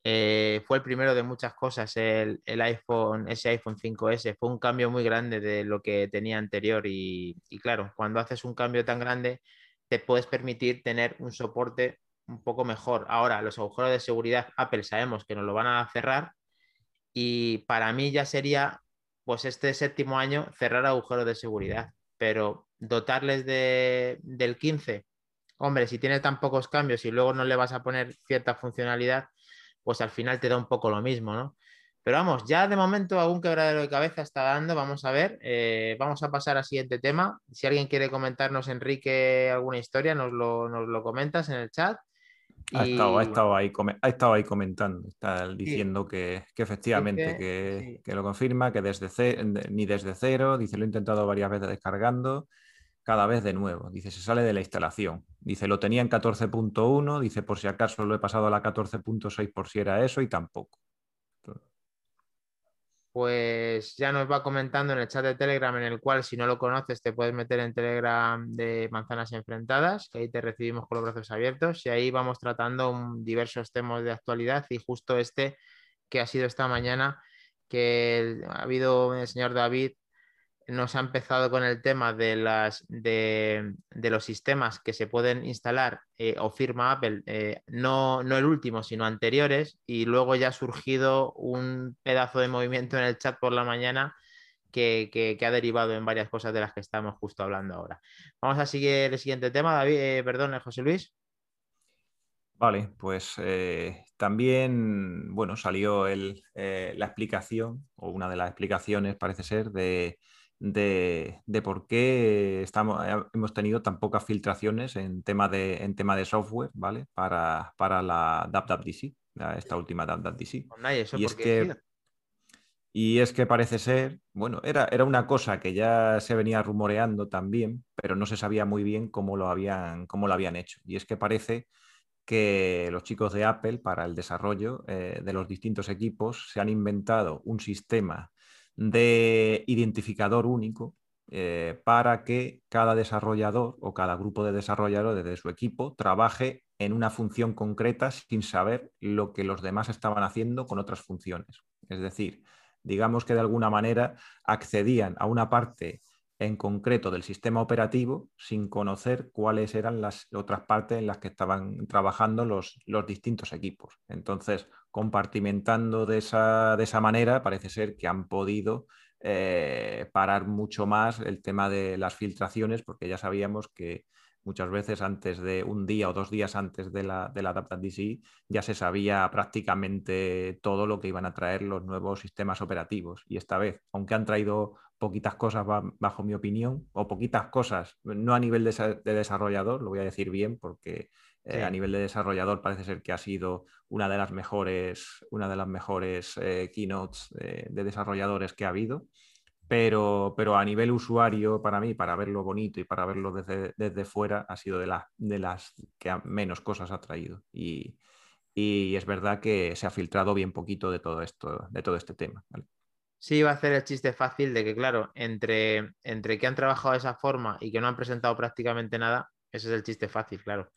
Eh, fue el primero de muchas cosas, el, iPhone, ese iPhone 5S. Fue un cambio muy grande de lo que tenía anterior y, y claro, cuando haces un cambio tan grande, te puedes permitir tener un soporte un poco mejor. Ahora, los agujeros de seguridad, Apple sabemos que nos lo van a cerrar y para mí ya sería, pues este séptimo año, cerrar agujeros de seguridad, pero dotarles de, del 15, hombre, si tiene tan pocos cambios y luego no le vas a poner cierta funcionalidad, pues al final te da un poco lo mismo, ¿no? Pero vamos, ya de momento algún quebradero de cabeza está dando, vamos a ver, eh, vamos a pasar al siguiente tema. Si alguien quiere comentarnos, Enrique, alguna historia, nos lo, nos lo comentas en el chat. Ha, estado, ha, estado ahí, ha estado ahí comentando, está diciendo que, que, efectivamente, que, que, lo confirma, que desde ni desde cero, dice, lo he intentado varias veces descargando, cada vez de nuevo, dice, se sale de la instalación, dice, lo tenía en 14.1, dice, por si acaso lo he pasado a la 14.6 por si era eso y tampoco. Pues ya nos va comentando en el chat de Telegram, en el cual si no lo conoces te puedes meter en Telegram de Manzanas Enfrentadas, que ahí te recibimos con los brazos abiertos y ahí vamos tratando diversos temas de actualidad y justo este que ha sido esta mañana, que ha habido el señor David nos ha empezado con el tema de, las, de, los sistemas que se pueden instalar eh, o firma Apple, eh, no, no el último, sino anteriores, y luego ya ha surgido un pedazo de movimiento en el chat por la mañana que, ha derivado en varias cosas de las que estamos justo hablando ahora. Vamos a seguir el siguiente tema, David, eh, perdón, José Luis. Vale, pues también, bueno, salió el, la explicación, o una de las explicaciones parece ser, de de, por qué estamos, hemos tenido tan pocas filtraciones en tema de, en tema de software, ¿vale? Para, para la DAPDAPDC, esta última DAPDAPDC. y, es que, y es que parece ser, bueno, era, era una cosa que ya se venía rumoreando también, pero no se sabía muy bien cómo lo habían, cómo lo habían hecho. Y es que parece que los chicos de Apple, para el desarrollo eh, de los distintos equipos, se han inventado un sistema de identificador único eh, para que cada desarrollador o cada grupo de desarrolladores de su equipo trabaje en una función concreta sin saber lo que los demás estaban haciendo con otras funciones. Es decir, digamos que de alguna manera accedían a una parte en concreto del sistema operativo sin conocer cuáles eran las otras partes en las que estaban trabajando los, los distintos equipos. Entonces, compartimentando de esa, de esa manera, parece ser que han podido eh, parar mucho más el tema de las filtraciones, porque ya sabíamos que muchas veces antes de un día o dos días antes de la, de la DC ya se sabía prácticamente todo lo que iban a traer los nuevos sistemas operativos. Y esta vez, aunque han traído poquitas cosas bajo mi opinión, o poquitas cosas, no a nivel de, desarrollador, lo voy a decir bien porque eh, a nivel de desarrollador parece ser que ha sido una de las mejores, una de las mejores eh, keynotes de desarrolladores que ha habido. Pero, pero, a nivel usuario, para mí, para verlo bonito y para verlo desde, desde fuera, ha sido de, de las que menos cosas ha traído. Y, y, es verdad que se ha filtrado bien poquito de todo esto, de todo este tema. Sí, va a hacer el chiste fácil de que, claro, entre, entre que han trabajado de esa forma y que no han presentado prácticamente nada, ese es el chiste fácil, claro.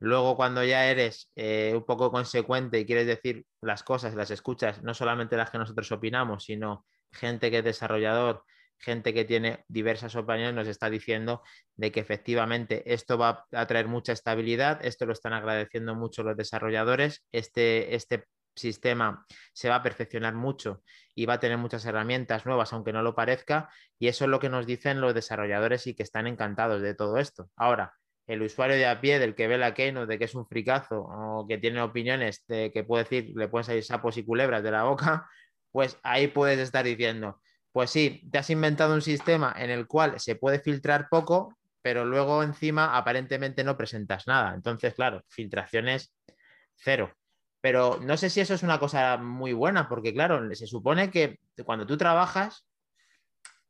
Luego, cuando ya eres eh, un poco consecuente y quieres decir las cosas, las escuchas, no solamente las que nosotros opinamos, sino gente que es desarrollador, gente que tiene diversas opiniones, nos está diciendo de que efectivamente esto va a traer mucha estabilidad, esto lo están agradeciendo mucho los desarrolladores, este, este sistema se va a perfeccionar mucho y va a tener muchas herramientas nuevas, aunque no lo parezca, y eso es lo que nos dicen los desarrolladores y que están encantados de todo esto. Ahora, el usuario de a pie del que ve la Keynote de que es un fricazo o que tiene opiniones de que puede decir, le pueden salir sapos y culebras de la boca, pues ahí puedes estar diciendo, pues sí, te has inventado un sistema en el cual se puede filtrar poco, pero luego encima aparentemente no presentas nada. Entonces, claro, filtraciones cero. Pero no sé si eso es una cosa muy buena, porque claro, se supone que cuando tú trabajas,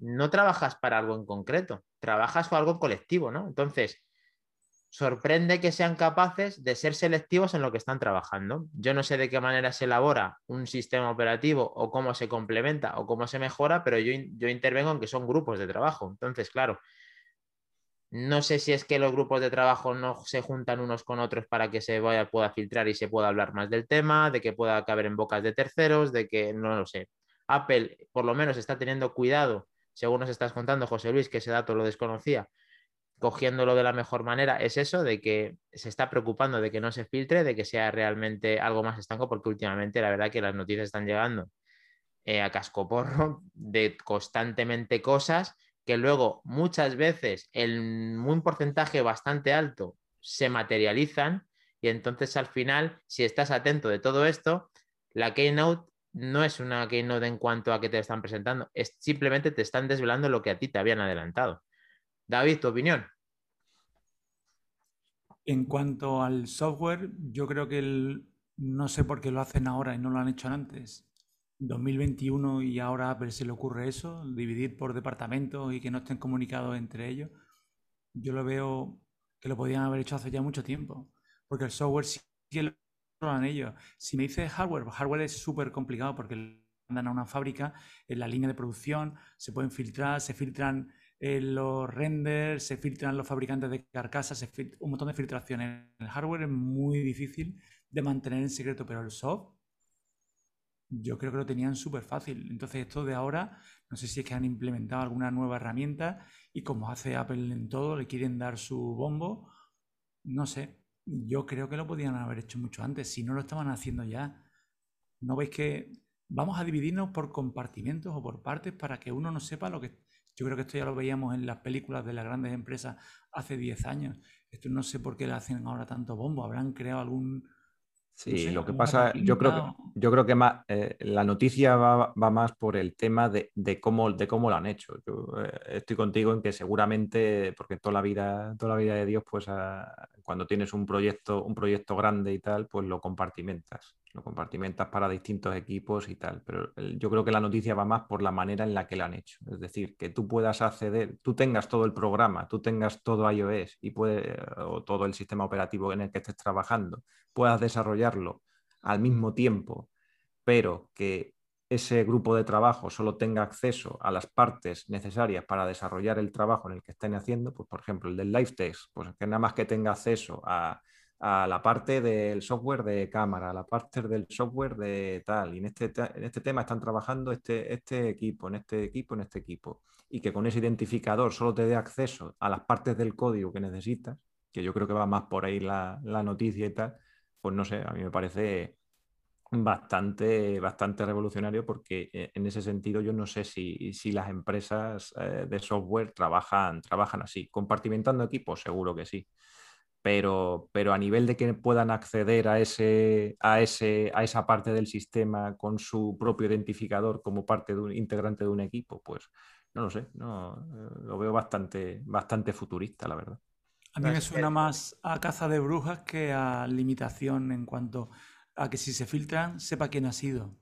no trabajas para algo en concreto, trabajas para algo colectivo, ¿no? Entonces, sorprende que sean capaces de ser selectivos en lo que están trabajando. Yo no sé de qué manera se elabora un sistema operativo o cómo se complementa o cómo se mejora, pero yo, yo intervengo en que son grupos de trabajo. Entonces, claro, no sé si es que los grupos de trabajo no se juntan unos con otros para que se vaya, pueda filtrar y se pueda hablar más del tema, de que pueda caber en bocas de terceros, de que no lo sé. Apple por lo menos está teniendo cuidado, según nos estás contando, José Luis, que ese dato lo desconocía, cogiéndolo de la mejor manera, es eso, de que se está preocupando de que no se filtre, de que sea realmente algo más estanco, porque últimamente la verdad que las noticias están llegando eh, a cascoporro de constantemente cosas que luego muchas veces en un porcentaje bastante alto se materializan y entonces al final, si estás atento de todo esto, la Keynote no es una Keynote en cuanto a que te están presentando, es simplemente te están desvelando lo que a ti te habían adelantado. David, tu opinión. En cuanto al software, yo creo que no sé por qué lo hacen ahora y no lo han hecho antes. 2021 y ahora a Apple se le ocurre eso, dividir por departamentos y que no estén comunicados entre ellos. Yo lo veo que lo podían haber hecho hace ya mucho tiempo, porque el software sí lo han ellos. Si me dices hardware, hardware es súper complicado porque andan a una fábrica, en la línea de producción, se pueden filtrar, se filtran los renders, se filtran los fabricantes de carcasas, un montón de filtraciones. El hardware es muy difícil de mantener en secreto, pero el soft, yo creo que lo tenían súper fácil. Entonces, esto de ahora, no sé si es que han implementado alguna nueva herramienta y como hace Apple en todo, le quieren dar su bombo. No sé, yo creo que lo podían haber hecho mucho antes, si no lo estaban haciendo ya. ¿No veis que vamos a dividirnos por compartimentos o por partes para que uno no sepa lo que yo creo que esto ya lo veíamos en las películas de las grandes empresas hace 10 años. Esto no sé por qué le hacen ahora tanto bombo. ¿Habrán creado algún... Sí, lo que pasa, yo creo que, yo creo que más, eh, la noticia va, más por el tema de, cómo, de cómo lo han hecho. Yo eh, estoy contigo en que seguramente, porque toda la vida, toda la vida de Dios, pues ah, cuando tienes un proyecto, un proyecto grande y tal, pues lo compartimentas lo compartimentas para distintos equipos y tal, pero yo creo que la noticia va más por la manera en la que la han hecho, es decir, que tú puedas acceder, tú tengas todo el programa, tú tengas todo iOS y puede, o todo el sistema operativo en el que estés trabajando, puedas desarrollarlo al mismo tiempo, pero que ese grupo de trabajo solo tenga acceso a las partes necesarias para desarrollar el trabajo en el que estén haciendo, pues por ejemplo el del live text, pues que nada más que tenga acceso a a la parte del software de cámara, a la parte del software de tal. Y en este, en este tema están trabajando este, este equipo, en este equipo, en este equipo. Y que con ese identificador solo te dé acceso a las partes del código que necesitas, que yo creo que va más por ahí la, noticia y tal, pues no sé, a mí me parece bastante, bastante revolucionario porque eh, en ese sentido yo no sé si, las empresas eh, de software trabajan, trabajan así. Compartimentando equipos, seguro que sí pero, pero a nivel de que puedan acceder a, ese, a, ese, a esa parte del sistema con su propio identificador como parte de un integrante de un equipo, pues no lo sé, no, eh, lo veo bastante, bastante futurista, la verdad. A mí me suena más a caza de brujas que a limitación en cuanto a que si se filtran, sepa quién ha sido.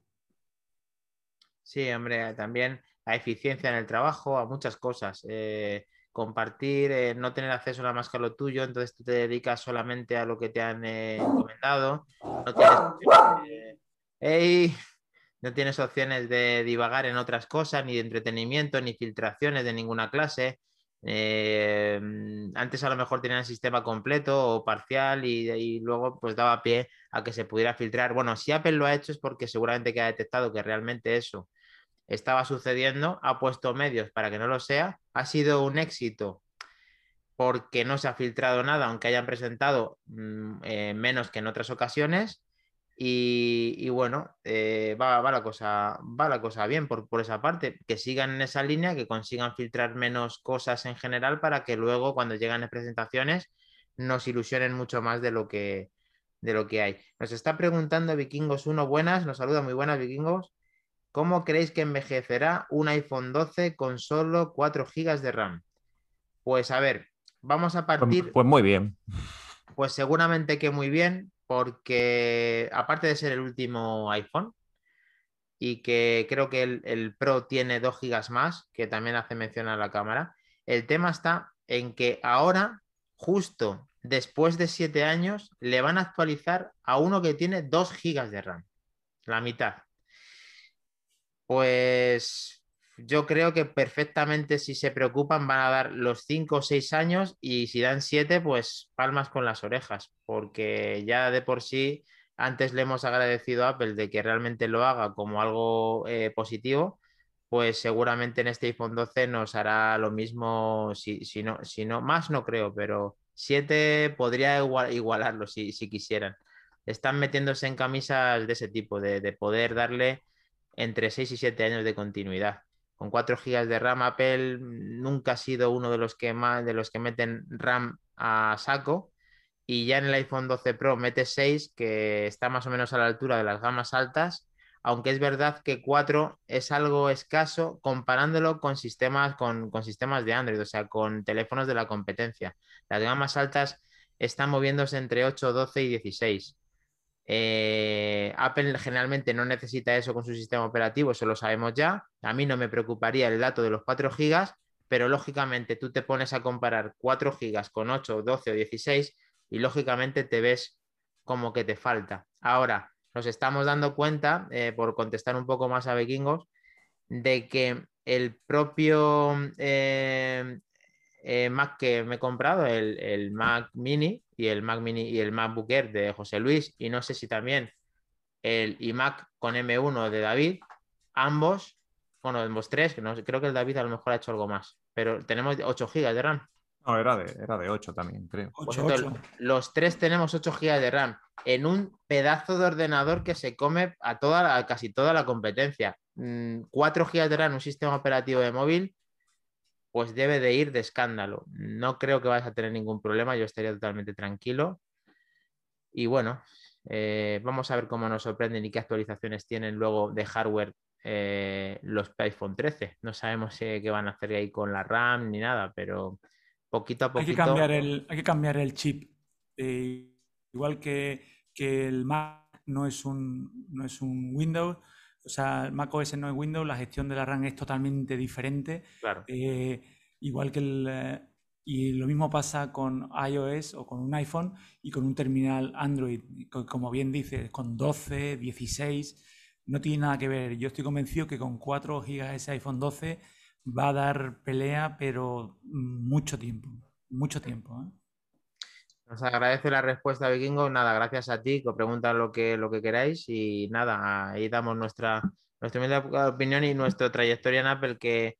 Sí, hombre, también a eficiencia en el trabajo, a muchas cosas. Eh, compartir, eh, no tener acceso nada más que a lo tuyo, entonces tú te dedicas solamente a lo que te han eh, encomendado, no tienes, no tienes opciones de divagar en otras cosas, ni de entretenimiento, ni filtraciones de ninguna clase. Eh, antes a lo mejor tenían el sistema completo o parcial y, y, luego pues daba pie a que se pudiera filtrar. Bueno, si Apple lo ha hecho es porque seguramente que ha detectado que realmente eso estaba sucediendo, ha puesto medios para que no lo sea, ha sido un éxito porque no se ha filtrado nada, aunque hayan presentado mm, eh, menos que en otras ocasiones. Y, bueno, eh, va, la cosa, va la cosa bien por, por, esa parte, que sigan en esa línea, que consigan filtrar menos cosas en general para que luego cuando llegan las presentaciones nos ilusionen mucho más de lo que, de lo que hay. Nos está preguntando Vikingos 1, buenas, nos saluda muy buenas Vikingos. ¿Cómo creéis que envejecerá un iPhone 12 con solo 4 GB de RAM? Pues a ver, vamos a Pues, partir, pues muy bien. pues seguramente que muy bien, porque aparte de ser el último iPhone, y que creo que el, el Pro tiene 2 GB más, que también hace mención a la cámara, el tema está en que ahora, justo después de 7 años, le van a actualizar a uno que tiene 2 GB de RAM, la mitad. Pues yo creo que perfectamente si se preocupan van a dar los 5 o 6 años y si dan 7, pues palmas con las orejas, porque ya de por sí antes le hemos agradecido a Apple de que realmente lo haga como algo eh, positivo, pues seguramente en este iPhone 12 nos hará lo mismo, si, si no, si no, más no creo, pero 7 podría igual- igualarlo si, si quisieran. Están metiéndose en camisas de ese tipo, de, de poder darle entre 6 y 7 años de continuidad. Con 4 GB de RAM, Apple nunca ha sido uno de los que más, de los que meten RAM a saco. Y ya en el iPhone 12 Pro mete 6, que está más o menos a la altura de las gamas altas, aunque es verdad que 4 es algo escaso comparándolo con sistemas, con, con sistemas de Android, o sea, con teléfonos de la competencia. Las gamas altas están moviéndose entre 8, 12 y 16. Eh, Apple generalmente no necesita eso con su sistema operativo, eso lo sabemos ya. A mí no me preocuparía el dato de los 4 GB, pero lógicamente tú te pones a comparar 4 GB con 8, 12 o 16 y lógicamente te ves como que te falta. Ahora, nos estamos dando cuenta, eh, por contestar un poco más a Vikingos, de que el propio eh, eh, Mac que me he comprado, el, el Mac Mini y el Mac Mini y el MacBook Air de José Luis, y no sé si también el iMac con M1 de David, ambos, bueno, ambos tres, que no, sé, creo que el David a lo mejor ha hecho algo más, pero tenemos 8 GB de RAM. No, era de, era de 8 también, creo. Pues 8, entonces, los tres tenemos 8 GB de RAM en un pedazo de ordenador que se come a, toda la- a casi toda la competencia. Mm, 4 GB de RAM en un sistema operativo de móvil, pues debe de ir de escándalo. No creo que vayas a tener ningún problema, yo estaría totalmente tranquilo. Y bueno, eh, vamos a ver cómo nos sorprenden y qué actualizaciones tienen luego de hardware eh, los iPhone 13. No sabemos eh, qué van a hacer ahí con la RAM ni nada, pero poquito a Hay poquito. que cambiar el, hay que cambiar el chip. Igual que, que el Mac no es un, no es un Windows, o sea, el Mac OS no es Windows, la gestión de la RAM es totalmente diferente. Claro. Eh, igual que el. eh, y lo mismo pasa con iOS o con un iPhone y con un terminal Android. Co- Como bien dices, con 12, 16, no tiene nada que ver. Yo estoy convencido que con 4 GB ese iPhone 12 va a dar pelea, pero mucho tiempo. Mucho tiempo. ¿eh? Nos agradece la respuesta, Vikingo. Nada, gracias a ti, que pregunta lo que, lo que queráis y nada, ahí damos nuestra, nuestra opinión y nuestra trayectoria en Apple, que,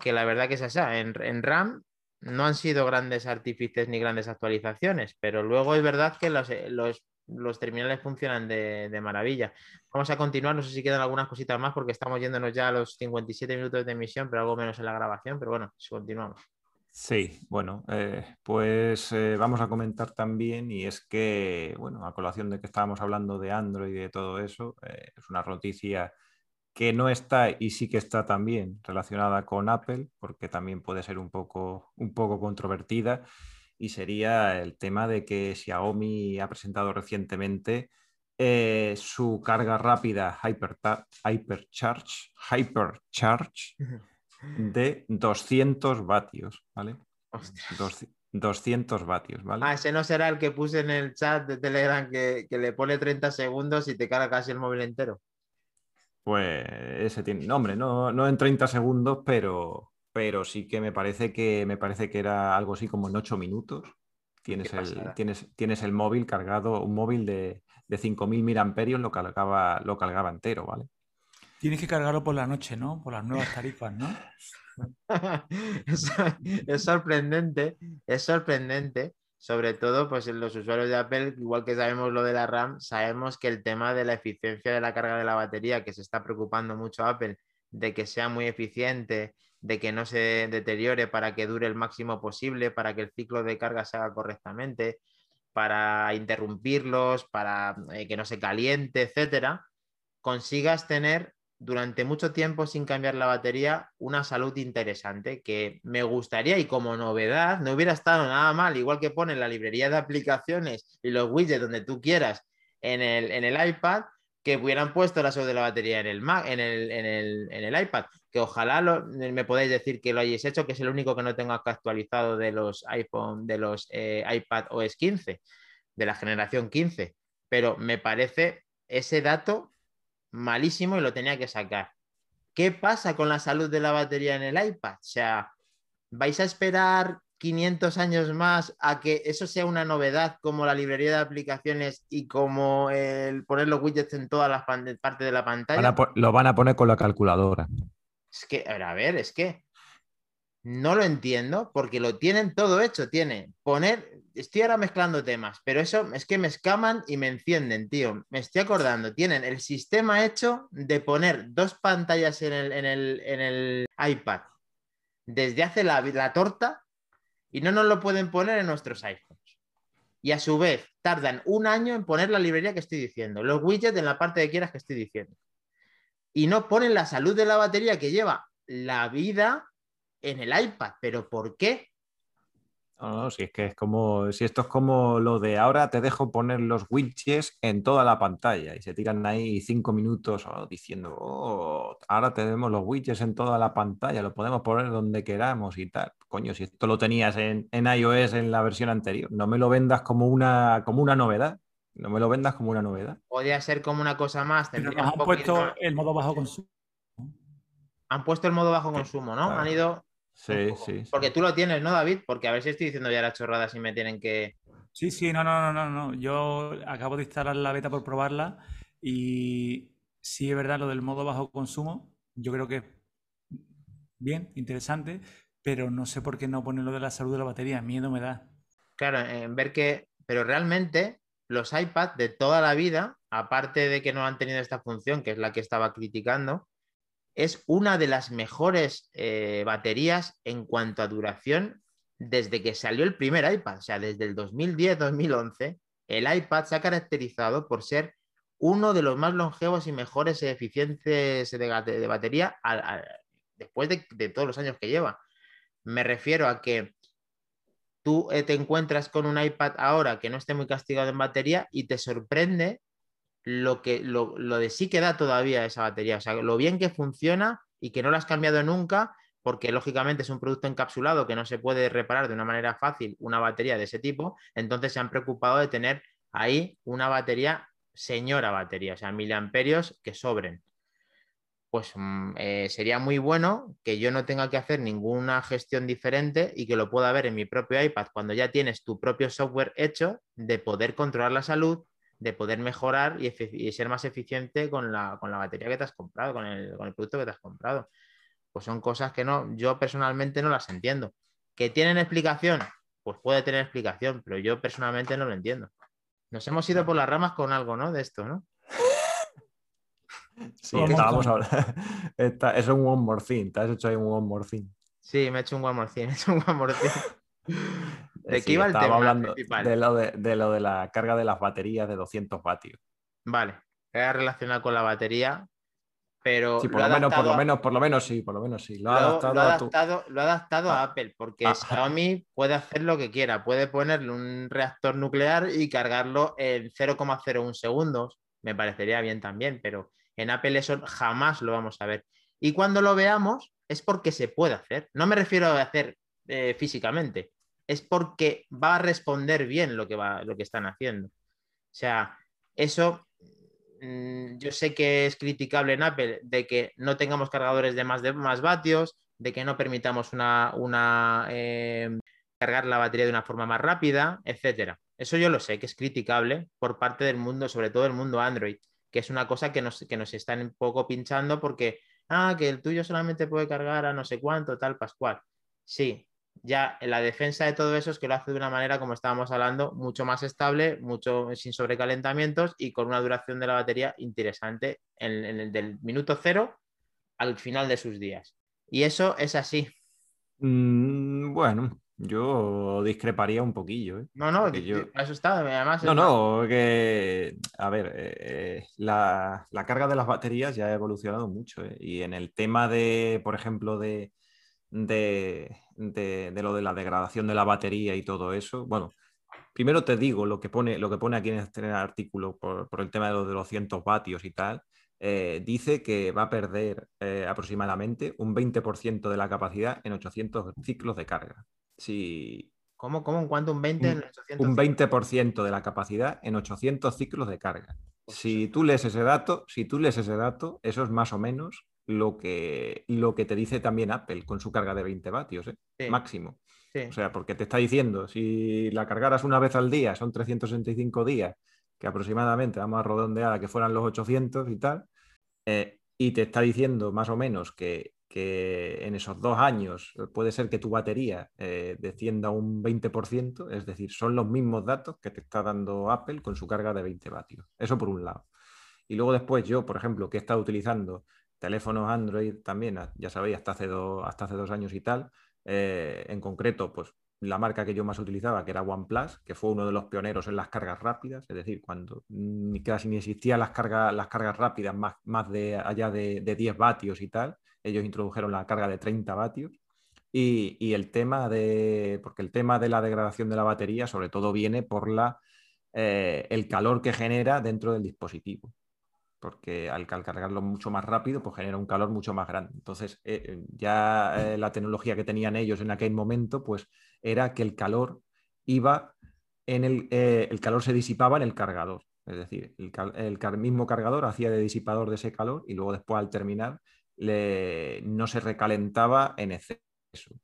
que la verdad es esa. En, en RAM no han sido grandes artífices ni grandes actualizaciones, pero luego es verdad que los, los, los terminales funcionan de, de, maravilla. Vamos a continuar, no sé si quedan algunas cositas más porque estamos yéndonos ya a los 57 minutos de emisión, pero algo menos en la grabación, pero bueno, continuamos. Sí, bueno, eh, pues eh, vamos a comentar también, y es que, bueno, a colación de que estábamos hablando de Android y de todo eso, eh, es una noticia que no está y sí que está también relacionada con Apple, porque también puede ser un poco, un poco controvertida, y sería el tema de que Xiaomi ha presentado recientemente su carga rápida Hypercharge de 200 vatios, ¿vale? Dos, 200 vatios, ¿vale? Ah, ese no será el que puse en el chat de Telegram que, que le pone 30 segundos y te carga casi el móvil entero. Pues ese tiene nombre, no, no en 30 segundos, pero, pero sí que me parece que me parece que era algo así como en 8 minutos. Tienes el, tienes, tienes el móvil cargado, un móvil de, de 5.000 mAh lo cargaba, lo cargaba entero, ¿vale? Tienes que cargarlo por la noche, ¿no? Por las nuevas tarifas, ¿no? es, sorprendente, es sorprendente. Sobre todo, pues los usuarios de Apple, igual que sabemos lo de la RAM, sabemos que el tema de la eficiencia de la carga de la batería, que se está preocupando mucho Apple, de que sea muy eficiente, de que no se deteriore para que dure el máximo posible, para que el ciclo de carga se haga correctamente, para interrumpirlos, para eh, que no se caliente, etcétera, consigas tener durante mucho tiempo sin cambiar la batería una salud interesante que me gustaría y como novedad no hubiera estado nada mal, igual que pone la librería de aplicaciones y los widgets donde tú quieras en el, en el iPad, que hubieran puesto la salud de la batería en el, Mac, en el, en el, en el iPad, que ojalá me podáis decir que lo hayáis hecho, que es el único que no tengo actualizado de los iPhone, de los eh, iPad OS 15, de la generación 15, pero me parece ese dato malísimo y lo tenía que sacar. ¿Qué pasa con la salud de la batería en el iPad? O sea, ¿vais a esperar 500 años más a que eso sea una novedad como la librería de aplicaciones y como el poner los widgets en todas las partes de la pantalla? lo van a poner con la calculadora. Es que, a ver, es que no lo entiendo porque lo tienen todo hecho. Tiene poner, estoy ahora mezclando temas, pero eso es que me escaman y me encienden, tío. Me estoy acordando, tienen el sistema hecho de poner dos pantallas en el, iPad desde hace la, la torta y no nos lo pueden poner en nuestros iPhones. Y a su vez tardan un año en poner la librería que estoy diciendo, los widgets en la parte de quieras que estoy diciendo. Y no ponen la salud de la batería que lleva la vida en el iPad. ¿Pero por qué? No, si es que es como, si esto es como lo de ahora te dejo poner los widgets en toda la pantalla y se tiran ahí cinco minutos oh, diciendo, oh, ahora tenemos los widgets en toda la pantalla, lo podemos poner donde queramos y tal. Coño, si esto lo tenías en, iOS en la versión anterior, no me lo vendas como una, como una novedad. No me lo vendas como una novedad. Podría ser como una cosa más. Pero han puesto el modo bajo consumo. Han puesto el modo bajo consumo, ¿no? Han ido Sí, sí, Porque tú lo tienes, ¿no, David? Porque a ver si estoy diciendo ya las chorradas y me tienen que. Sí, sí, no, no, no, no, no. Yo acabo de instalar la beta por probarla y sí es verdad lo del modo bajo consumo. Yo creo que bien, interesante, pero no sé por qué no ponen lo de la salud de la batería. Miedo me da. Claro, en ver que. Pero realmente los iPads de toda la vida, aparte de que no han tenido esta función, que es la que estaba criticando, es una de las mejores eh, baterías en cuanto a duración desde que salió el primer iPad. O sea, desde el 2010-2011, el iPad se ha caracterizado por ser uno de los más longevos y mejores eficientes de, batería después de, todos los años que lleva. Me refiero a que tú eh, te encuentras con un iPad ahora que no esté muy castigado en batería y te sorprende lo, que, lo, de sí que da todavía esa batería, o sea, lo bien que funciona y que no la has cambiado nunca, porque lógicamente es un producto encapsulado que no se puede reparar de una manera fácil una batería de ese tipo, entonces se han preocupado de tener ahí una batería, señora batería, o sea, miliamperios que sobren. Pues mm, eh, sería muy bueno que yo no tenga que hacer ninguna gestión diferente y que lo pueda ver en mi propio iPad cuando ya tienes tu propio software hecho de poder controlar la salud, de poder mejorar y, ser más eficiente con la, batería que te has comprado, con el, producto que te has comprado. Pues son cosas que no, yo personalmente no las entiendo. ¿Que tienen explicación? Pues puede tener explicación, pero yo personalmente no lo entiendo. Nos hemos ido por las ramas con algo, ¿no? De esto, ¿no? Sí, estábamos hablando. es un one more thing. Te has hecho ahí un one more thing. Sí, me he hecho un one more thing. He hecho un one more thing. ¿De qué iba el tema hablando de lo de, lo de la carga de las baterías de 200 vatios. Vale, era relacionado con la batería, pero sí, por lo, menos, por lo menos, por lo menos sí, por lo menos sí. Lo, ha adaptado, lo, ha adaptado, a ah. Apple, porque ah. Xiaomi puede hacer lo que quiera, puede ponerle un reactor nuclear y cargarlo en 0,01 segundos. Me parecería bien también, pero en Apple eso jamás lo vamos a ver. Y cuando lo veamos es porque se puede hacer. No me refiero a hacer eh, físicamente, es porque va a responder bien lo que, va, lo que están haciendo. O sea, eso mm, yo sé que es criticable en Apple de que no tengamos cargadores de más, de más vatios, de que no permitamos una, una em, cargar la batería de una forma más rápida, etcétera. Eso yo lo sé, que es criticable por parte del mundo, sobre todo el mundo Android, que es una cosa que nos, que nos están un poco pinchando porque, ah, que el tuyo solamente puede cargar a no sé cuánto, tal, pascual. Sí, ya en la defensa de todo eso es que lo hace de una manera, como estábamos hablando, mucho más estable, mucho sin sobrecalentamientos y con una duración de la batería interesante en, el del minuto cero al final de sus días. Y eso es así. Mm, bueno, yo discreparía un poquillo. ¿eh? No, no, eso está. Además, no, no, que, a ver, eh, la, carga de las baterías ya ha evolucionado mucho. ¿eh? Y en el tema de, por ejemplo, de, de, lo de la degradación de la batería y todo eso, bueno, primero te digo lo que pone, lo que pone aquí en este artículo por, el tema de los de 200 vatios y tal. dice que va a perder aproximadamente un 20% de la capacidad en 800 ciclos de carga si... ¿Cómo, cómo? ¿En cuánto? ¿Un 20 en 800? Un 20% de la capacidad en 800 ciclos de carga. Si tú lees ese dato, si tú lees ese dato, eso es más o menos lo que, lo que te dice también Apple con su carga de 20 vatios, ¿eh? máximo. O sea, porque te está diciendo, si la cargaras una vez al día, son 365 días, que aproximadamente vamos a redondear a que fueran los 800 y tal, eh, y te está diciendo más o menos que que en esos dos años eh, puede ser que tu batería eh, descienda un 20%, es decir, son los mismos datos que te está dando Apple con su carga de 20 vatios. Eso por un lado. Y luego después yo, por ejemplo, que he estado utilizando teléfonos Android también, ya sabéis, hasta hace, hasta hace dos años y tal, eh, en concreto, pues la marca que yo más utilizaba, que era OnePlus, que fue uno de los pioneros en las cargas rápidas, es decir, cuando casi ni existían las cargas, las cargas rápidas más, más de allá de, de 10 vatios y tal, ellos introdujeron la carga de 30 vatios. Y, el tema de, porque el tema de la degradación de la batería sobre todo viene por la, eh, el calor que genera dentro del dispositivo. Porque al, cargarlo mucho más rápido, pues genera un calor mucho más grande. Entonces, eh, eh, ya la tecnología que tenían ellos en aquel momento, pues era que el calor iba en el, el calor se disipaba en el cargador. Es decir, el, el, mismo cargador hacía de disipador de ese calor y luego después al terminar no se recalentaba en exceso.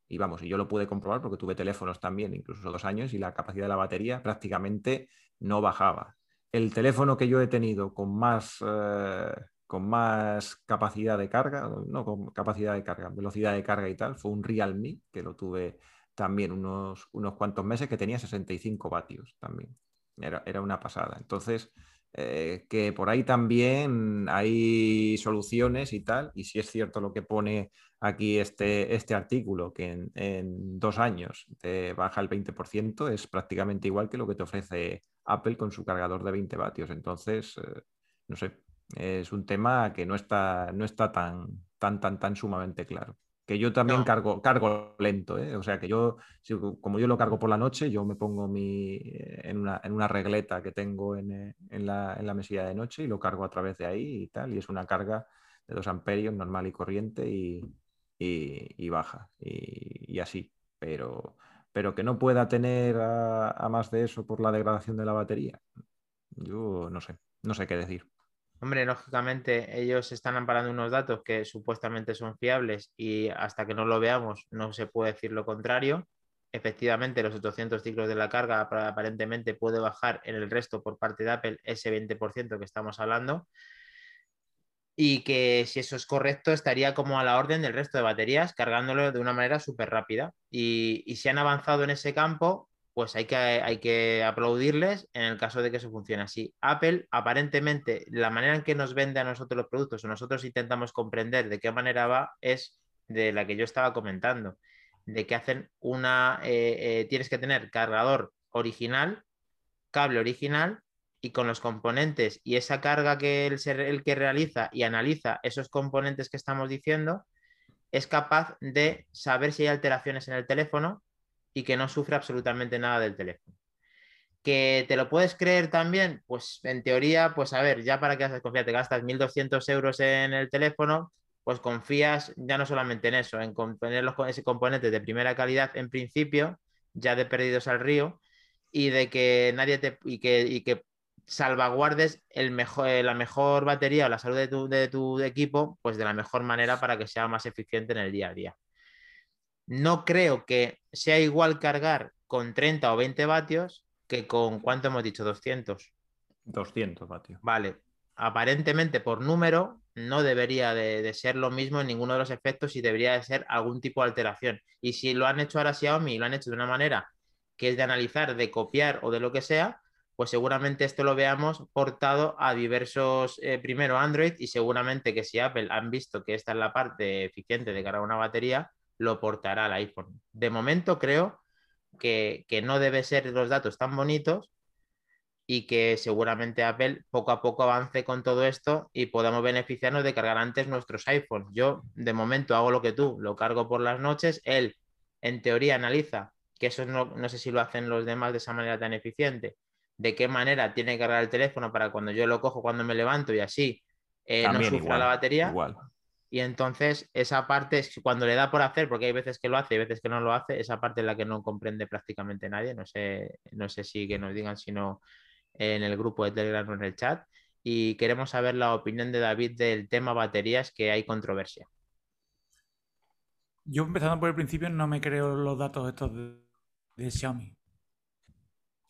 Y vamos, y yo lo pude comprobar porque tuve teléfonos también, incluso dos años, y la capacidad de la batería prácticamente no bajaba. El teléfono que yo he tenido con más, eh, con más capacidad de carga, no con capacidad de carga, velocidad de carga y tal, fue un Realme, que lo tuve también unos, unos cuantos meses, que tenía 65 vatios también. Era, era una pasada. Entonces, eh, que por ahí también hay soluciones y tal, y si es cierto lo que pone aquí este, este artículo, que en, dos años te baja el 20%, es prácticamente igual que lo que te ofrece Apple con su cargador de 20 vatios. Entonces, eh, no sé, es un tema que no está, no está tan, tan, tan, tan sumamente claro. Que yo también cargo, cargo lento, ¿eh? o sea que yo, como yo lo cargo por la noche, yo me pongo mi, en, una, en una regleta que tengo en, eh, en, la, en, la, mesilla de noche y lo cargo a través de ahí y tal, y es una carga de 2 amperios normal y corriente y, y, baja, y, así, pero, pero que no pueda tener a más de eso por la degradación de la batería, yo no sé, no sé qué decir. Hombre, lógicamente ellos están amparando unos datos que supuestamente son fiables y hasta que no lo veamos no se puede decir lo contrario. Efectivamente, los 800 ciclos de la carga aparentemente puede bajar en el resto por parte de Apple ese 20% que estamos hablando. Y que si eso es correcto, estaría como a la orden del resto de baterías, cargándolo de una manera súper rápida. Y, y si han avanzado en ese campo, pues hay que, hay que aplaudirles en el caso de que eso funcione así. Apple, aparentemente, la manera en que nos vende a nosotros los productos o nosotros intentamos comprender de qué manera va es de la que yo estaba comentando, de que hacen una, eh, eh, tienes que tener cargador original, cable original y con los componentes y esa carga que el, el que realiza y analiza esos componentes que estamos diciendo, es capaz de saber si hay alteraciones en el teléfono y que no sufre absolutamente nada del teléfono. ¿Que te lo puedes creer también? Pues en teoría, pues a ver, ya para que haces confiar, te gastas 1.200 euros en el teléfono, pues confías ya no solamente en eso, en tener los, ese componente de primera calidad en principio, ya de perdidos al río, y de que nadie te y que salvaguardes el mejor, la mejor batería o la salud de tu, de tu equipo, pues de la mejor manera para que sea más eficiente en el día a día. No creo que sea igual cargar con 30 o 20 vatios que con, ¿cuánto hemos dicho? 200. 200 vatios. Vale. Aparentemente, por número, no debería de, ser lo mismo en ninguno de los efectos y debería de ser algún tipo de alteración. Y si lo han hecho ahora Xiaomi y lo han hecho de una manera que es de analizar, de copiar o de lo que sea, pues seguramente esto lo veamos portado a diversos, eh, primero Android y seguramente que si Apple han visto que esta es la parte eficiente de cargar una batería, lo portará al iPhone. De momento creo que, que no debe ser los datos tan bonitos y que seguramente Apple poco a poco avance con todo esto y podamos beneficiarnos de cargar antes nuestros iPhones. Yo de momento hago lo que tú, lo cargo por las noches, él en teoría analiza, que eso no, no sé si lo hacen los demás de esa manera tan eficiente, de qué manera tiene que cargar el teléfono para cuando yo lo cojo, cuando me levanto y así eh, no sufra la batería. Igual. Y entonces esa parte es cuando le da por hacer, porque hay veces que lo hace y veces que no lo hace, esa parte es la que no comprende prácticamente nadie. No sé, no sé si que nos digan si no en el grupo de Telegram o en el chat. Y queremos saber la opinión de David del tema baterías, que hay controversia. Yo empezando por el principio no me creo los datos estos de, Xiaomi.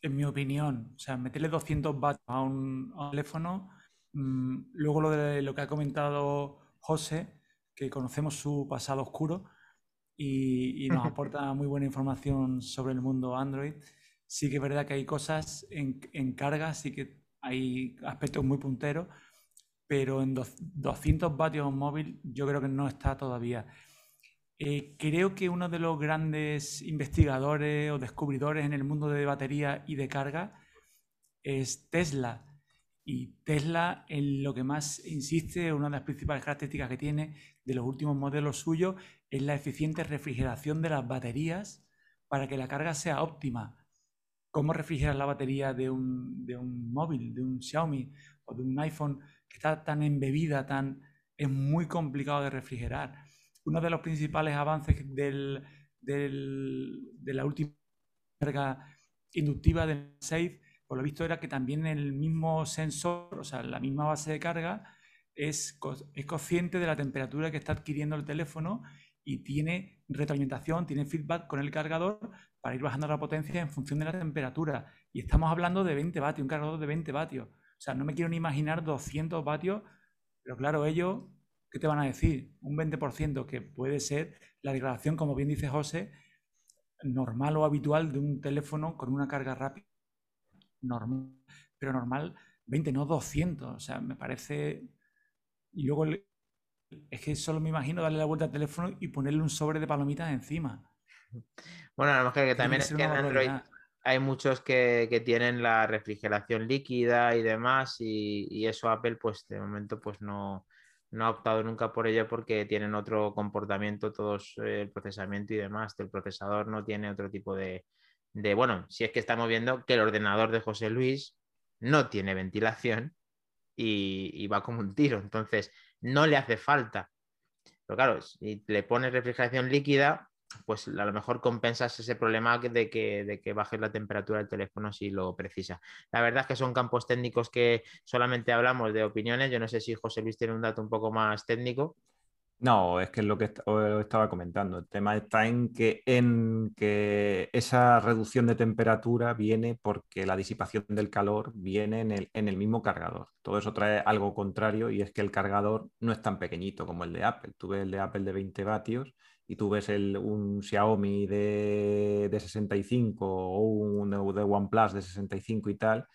En mi opinión, o sea, meterle 200 watts a un, teléfono, mm, luego lo de lo que ha comentado José, que conocemos su pasado oscuro y, y nos aporta muy buena información sobre el mundo Android sí que es verdad que hay cosas en, carga, sí que hay aspectos muy punteros, pero en 200 vatios móvil yo creo que no está todavía. Eh, creo que uno de los grandes investigadores o descubridores en el mundo de batería y de carga es Tesla. Y Tesla en lo que más insiste, una de las principales características que tiene de los últimos modelos suyos, es la eficiente refrigeración de las baterías para que la carga sea óptima cómo refrigerar la batería de un, móvil, de un Xiaomi o de un iPhone que está tan embebida, tan, es muy complicado de refrigerar. Uno de los principales avances del, de la última carga inductiva del Safe, por lo visto, era que también el mismo sensor, o sea, la misma base de carga, es, es consciente de la temperatura que está adquiriendo el teléfono y tiene retroalimentación, tiene feedback con el cargador para ir bajando la potencia en función de la temperatura. Y estamos hablando de 20 vatios, un cargador de 20 vatios. O sea, no me quiero ni imaginar 200 vatios, pero claro, ellos, ¿qué te van a decir? Un 20% que puede ser la degradación, como bien dice José, normal o habitual de un teléfono con una carga rápida. Normal, pero normal 20, no 200. O sea, me parece... Y luego es que solo me imagino darle la vuelta al teléfono y ponerle un sobre de palomitas encima. Bueno, a lo mejor que también es que en Android hay muchos que, tienen la refrigeración líquida y demás, y, eso Apple, pues de momento, pues no, no, ha optado nunca por ello porque tienen otro comportamiento, todos eh, el procesamiento y demás. El procesador no tiene otro tipo de, de, bueno, si es que estamos viendo que el ordenador de José Luis no tiene ventilación y, y va como un tiro, entonces no le hace falta. Pero claro, si le pones refrigeración líquida, pues a lo mejor compensas ese problema de que, de que bajes la temperatura del teléfono si lo precisa. La verdad es que son campos técnicos que solamente hablamos de opiniones. Yo no sé si José Luis tiene un dato un poco más técnico. No, es que es lo que estaba comentando. El tema está en que, en que esa reducción de temperatura viene porque la disipación del calor viene en el, en el mismo cargador. Todo eso trae algo contrario y es que el cargador no es tan pequeñito como el de Apple. Tú ves el de Apple de 20 vatios y tú ves el, un Xiaomi de, de 65 o un de OnePlus de 65 y tal,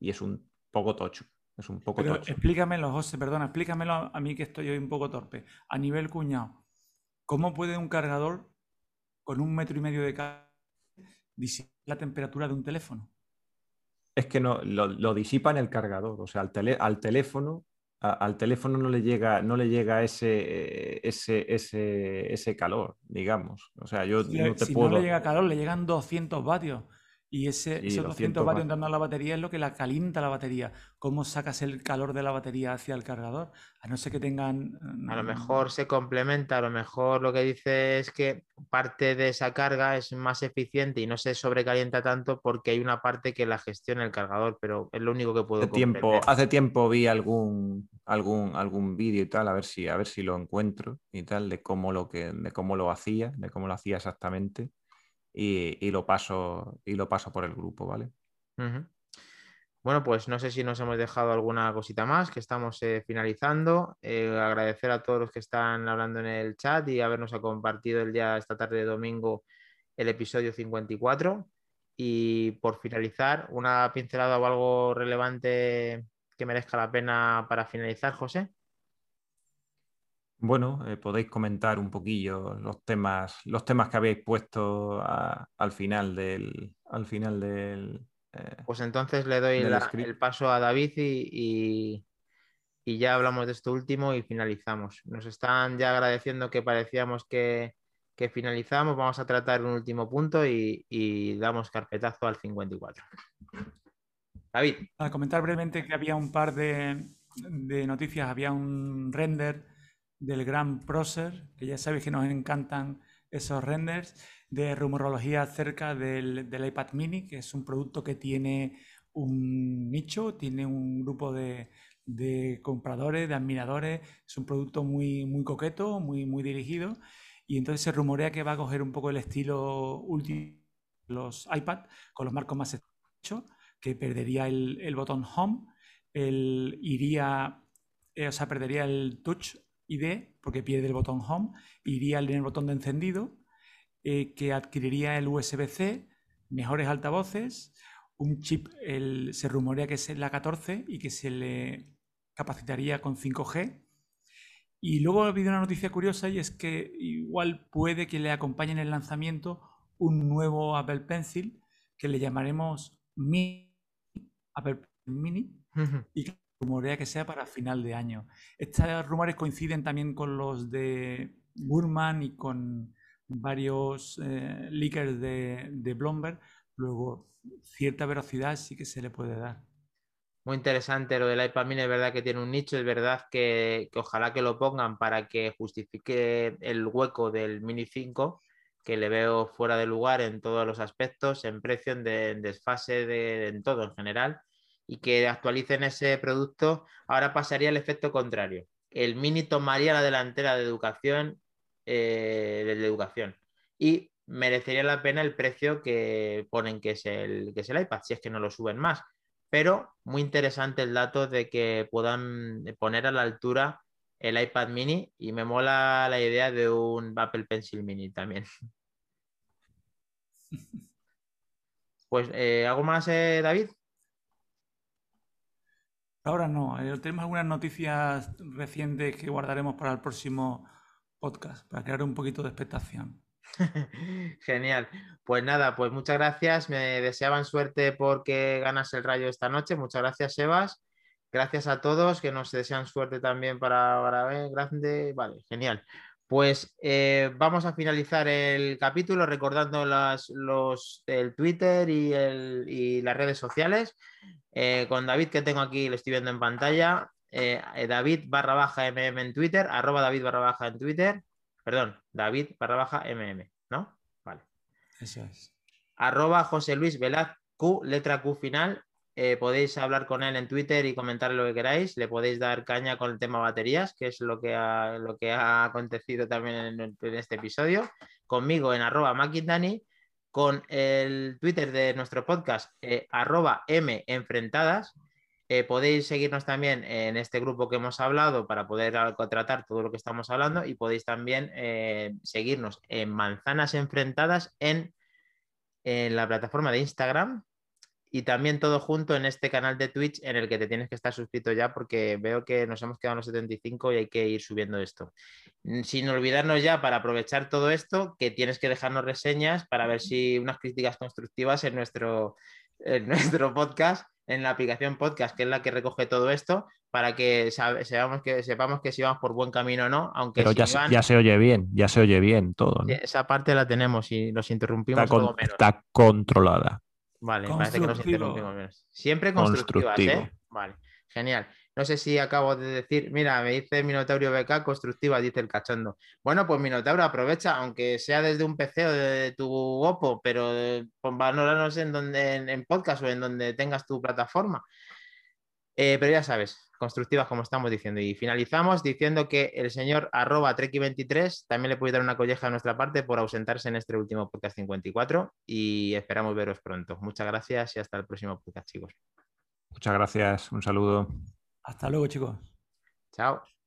y es un poco tocho. Es un poco Pero tocho. Explícamelo, José, perdona, explícamelo a mí que estoy hoy un poco torpe. A nivel cuñado, ¿cómo puede un cargador con un metro y medio de carga disipar la temperatura de un teléfono? Es que no, lo, disipa en el cargador. O sea, al, al teléfono al teléfono no le llega, no le llega ese, ese, ese, ese calor, digamos. O sea, yo no te si no le llega calor, le llegan 200 vatios. Y ese, esos 200 vatios entrando a la batería es lo que la calienta la batería. ¿Cómo sacas el calor de la batería hacia el cargador? A no ser que tengan... A lo mejor se complementa, a lo mejor lo que dice es que parte de esa carga es más eficiente y no se sobrecalienta tanto porque hay una parte que la gestiona el cargador, pero es lo único que puedo hace tiempo Hace tiempo vi algún, algún, algún vídeo y tal, a ver, si, a ver si lo encuentro y tal, de cómo lo, que, de cómo lo hacía, de cómo lo hacía exactamente y, lo paso, y lo paso por el grupo, ¿vale? Bueno, pues no sé si nos hemos dejado alguna cosita más, que estamos eh, finalizando. Eh, agradecer a todos los que están hablando en el chat y habernos compartido el día, esta tarde de domingo, el episodio 54. Y por finalizar, una pincelada o algo relevante que merezca la pena para finalizar, José. Bueno, eh, podéis comentar un poquillo los temas, los temas que habéis puesto al final del, al final del. Eh, pues entonces le doy el paso a David y, y, ya hablamos de esto último y finalizamos. Nos están ya agradeciendo que parecíamos que, que finalizamos. Vamos a tratar un último punto y, y damos carpetazo al 54. David. A comentar brevemente que había un par de, de noticias, había un render del gran Procer, que ya sabéis que nos encantan esos renders, de rumorología acerca del, iPad mini, que es un producto que tiene un nicho, tiene un grupo de, compradores, de admiradores, es un producto muy, muy coqueto, muy, muy dirigido, y entonces se rumorea que va a coger un poco el estilo último de los iPad, con los marcos más estrechos, que perdería el, botón Home, el, iría, eh, o sea, perdería el touch ID, porque pierde el botón Home, iría en el botón de encendido, eh, que adquiriría el USB-C, mejores altavoces, un chip, se rumorea que es la 14 y que se le capacitaría con 5G. Y luego ha habido una noticia curiosa y es que igual puede que le acompañe en el lanzamiento un nuevo Apple Pencil que le llamaremos Mini, Apple Mini, y que rumorea que sea para final de año. Estos rumores coinciden también con los de Burman y con varios eh, de, de Bloomberg. Luego, cierta velocidad sí que se le puede dar. Muy interesante lo del iPad mini, es verdad que tiene un nicho, es verdad que, ojalá que lo pongan para que justifique el hueco del Mini 5, que le veo fuera de lugar en todos los aspectos, en precio, en, desfase, de, en todo en general y que actualicen ese producto, ahora pasaría el efecto contrario. El Mini tomaría la delantera de educación, eh, de educación y merecería la pena el precio que ponen que es, el, que es el iPad, si es que no lo suben más. Pero muy interesante el dato de que puedan poner a la altura el iPad mini y me mola la idea de un Apple Pencil mini también. Pues, eh, ¿algo más, eh, David? Ahora no, eh, tenemos algunas noticias recientes que guardaremos para el próximo podcast, para crear un poquito de expectación. Genial. Pues nada, pues muchas gracias. Me deseaban suerte porque ganas el rayo esta noche. Muchas gracias, Sebas. Gracias a todos que nos desean suerte también para, para grande. Vale, genial. Pues eh, vamos a finalizar el capítulo recordando los, el Twitter y, y las redes sociales. Eh, con David que tengo aquí, lo estoy viendo en pantalla. Eh, David barra baja mm en Twitter, arroba David barra baja en Twitter. Perdón, David barra baja mm, ¿no? Vale. Eso es. Arroba José Luis Velaz Q, letra Q final. Eh, podéis hablar con él en Twitter y comentar lo que queráis. Le podéis dar caña con el tema baterías, que es lo que ha, lo que ha acontecido también en, este episodio. Conmigo en arroba con el Twitter de nuestro podcast, eh, arroba M Enfrentadas. Eh, podéis seguirnos también en este grupo que hemos hablado para poder tratar todo lo que estamos hablando y podéis también eh, seguirnos en Manzanas Enfrentadas en, en la plataforma de Instagram y también todo junto en este canal de Twitch en el que te tienes que estar suscrito ya porque veo que nos hemos quedado en los 75 y hay que ir subiendo esto. Mm, sin olvidarnos ya para aprovechar todo esto que tienes que dejarnos reseñas para ver si unas críticas constructivas en nuestro, en nuestro podcast, en la aplicación podcast, que es la que recoge todo esto, para que, sepamos que sepamos que si vamos por buen camino o no, aunque Pero ya, se oye bien, ya se oye bien todo. Esa parte la tenemos y nos interrumpimos está, menos. está controlada. Vale, parece que nos interrumpimos menos. Siempre constructivas, ¿eh? Vale, genial. No sé si acabo de decir, mira, me dice Minotauro BK, constructiva, dice el cachondo. Bueno, pues Minotauro, aprovecha, aunque sea desde un PC o de tu Oppo, pero eh, valorarnos en donde, en, podcast o en donde tengas tu plataforma. Eh, pero ya sabes, constructivas como estamos diciendo. Y finalizamos diciendo que el señor arroba Treki23 también le puede dar una colleja a nuestra parte por ausentarse en este último podcast 54 y esperamos veros pronto. Muchas gracias y hasta el próximo podcast, chicos. Muchas gracias, un saludo. Hasta luego, chicos. Chao.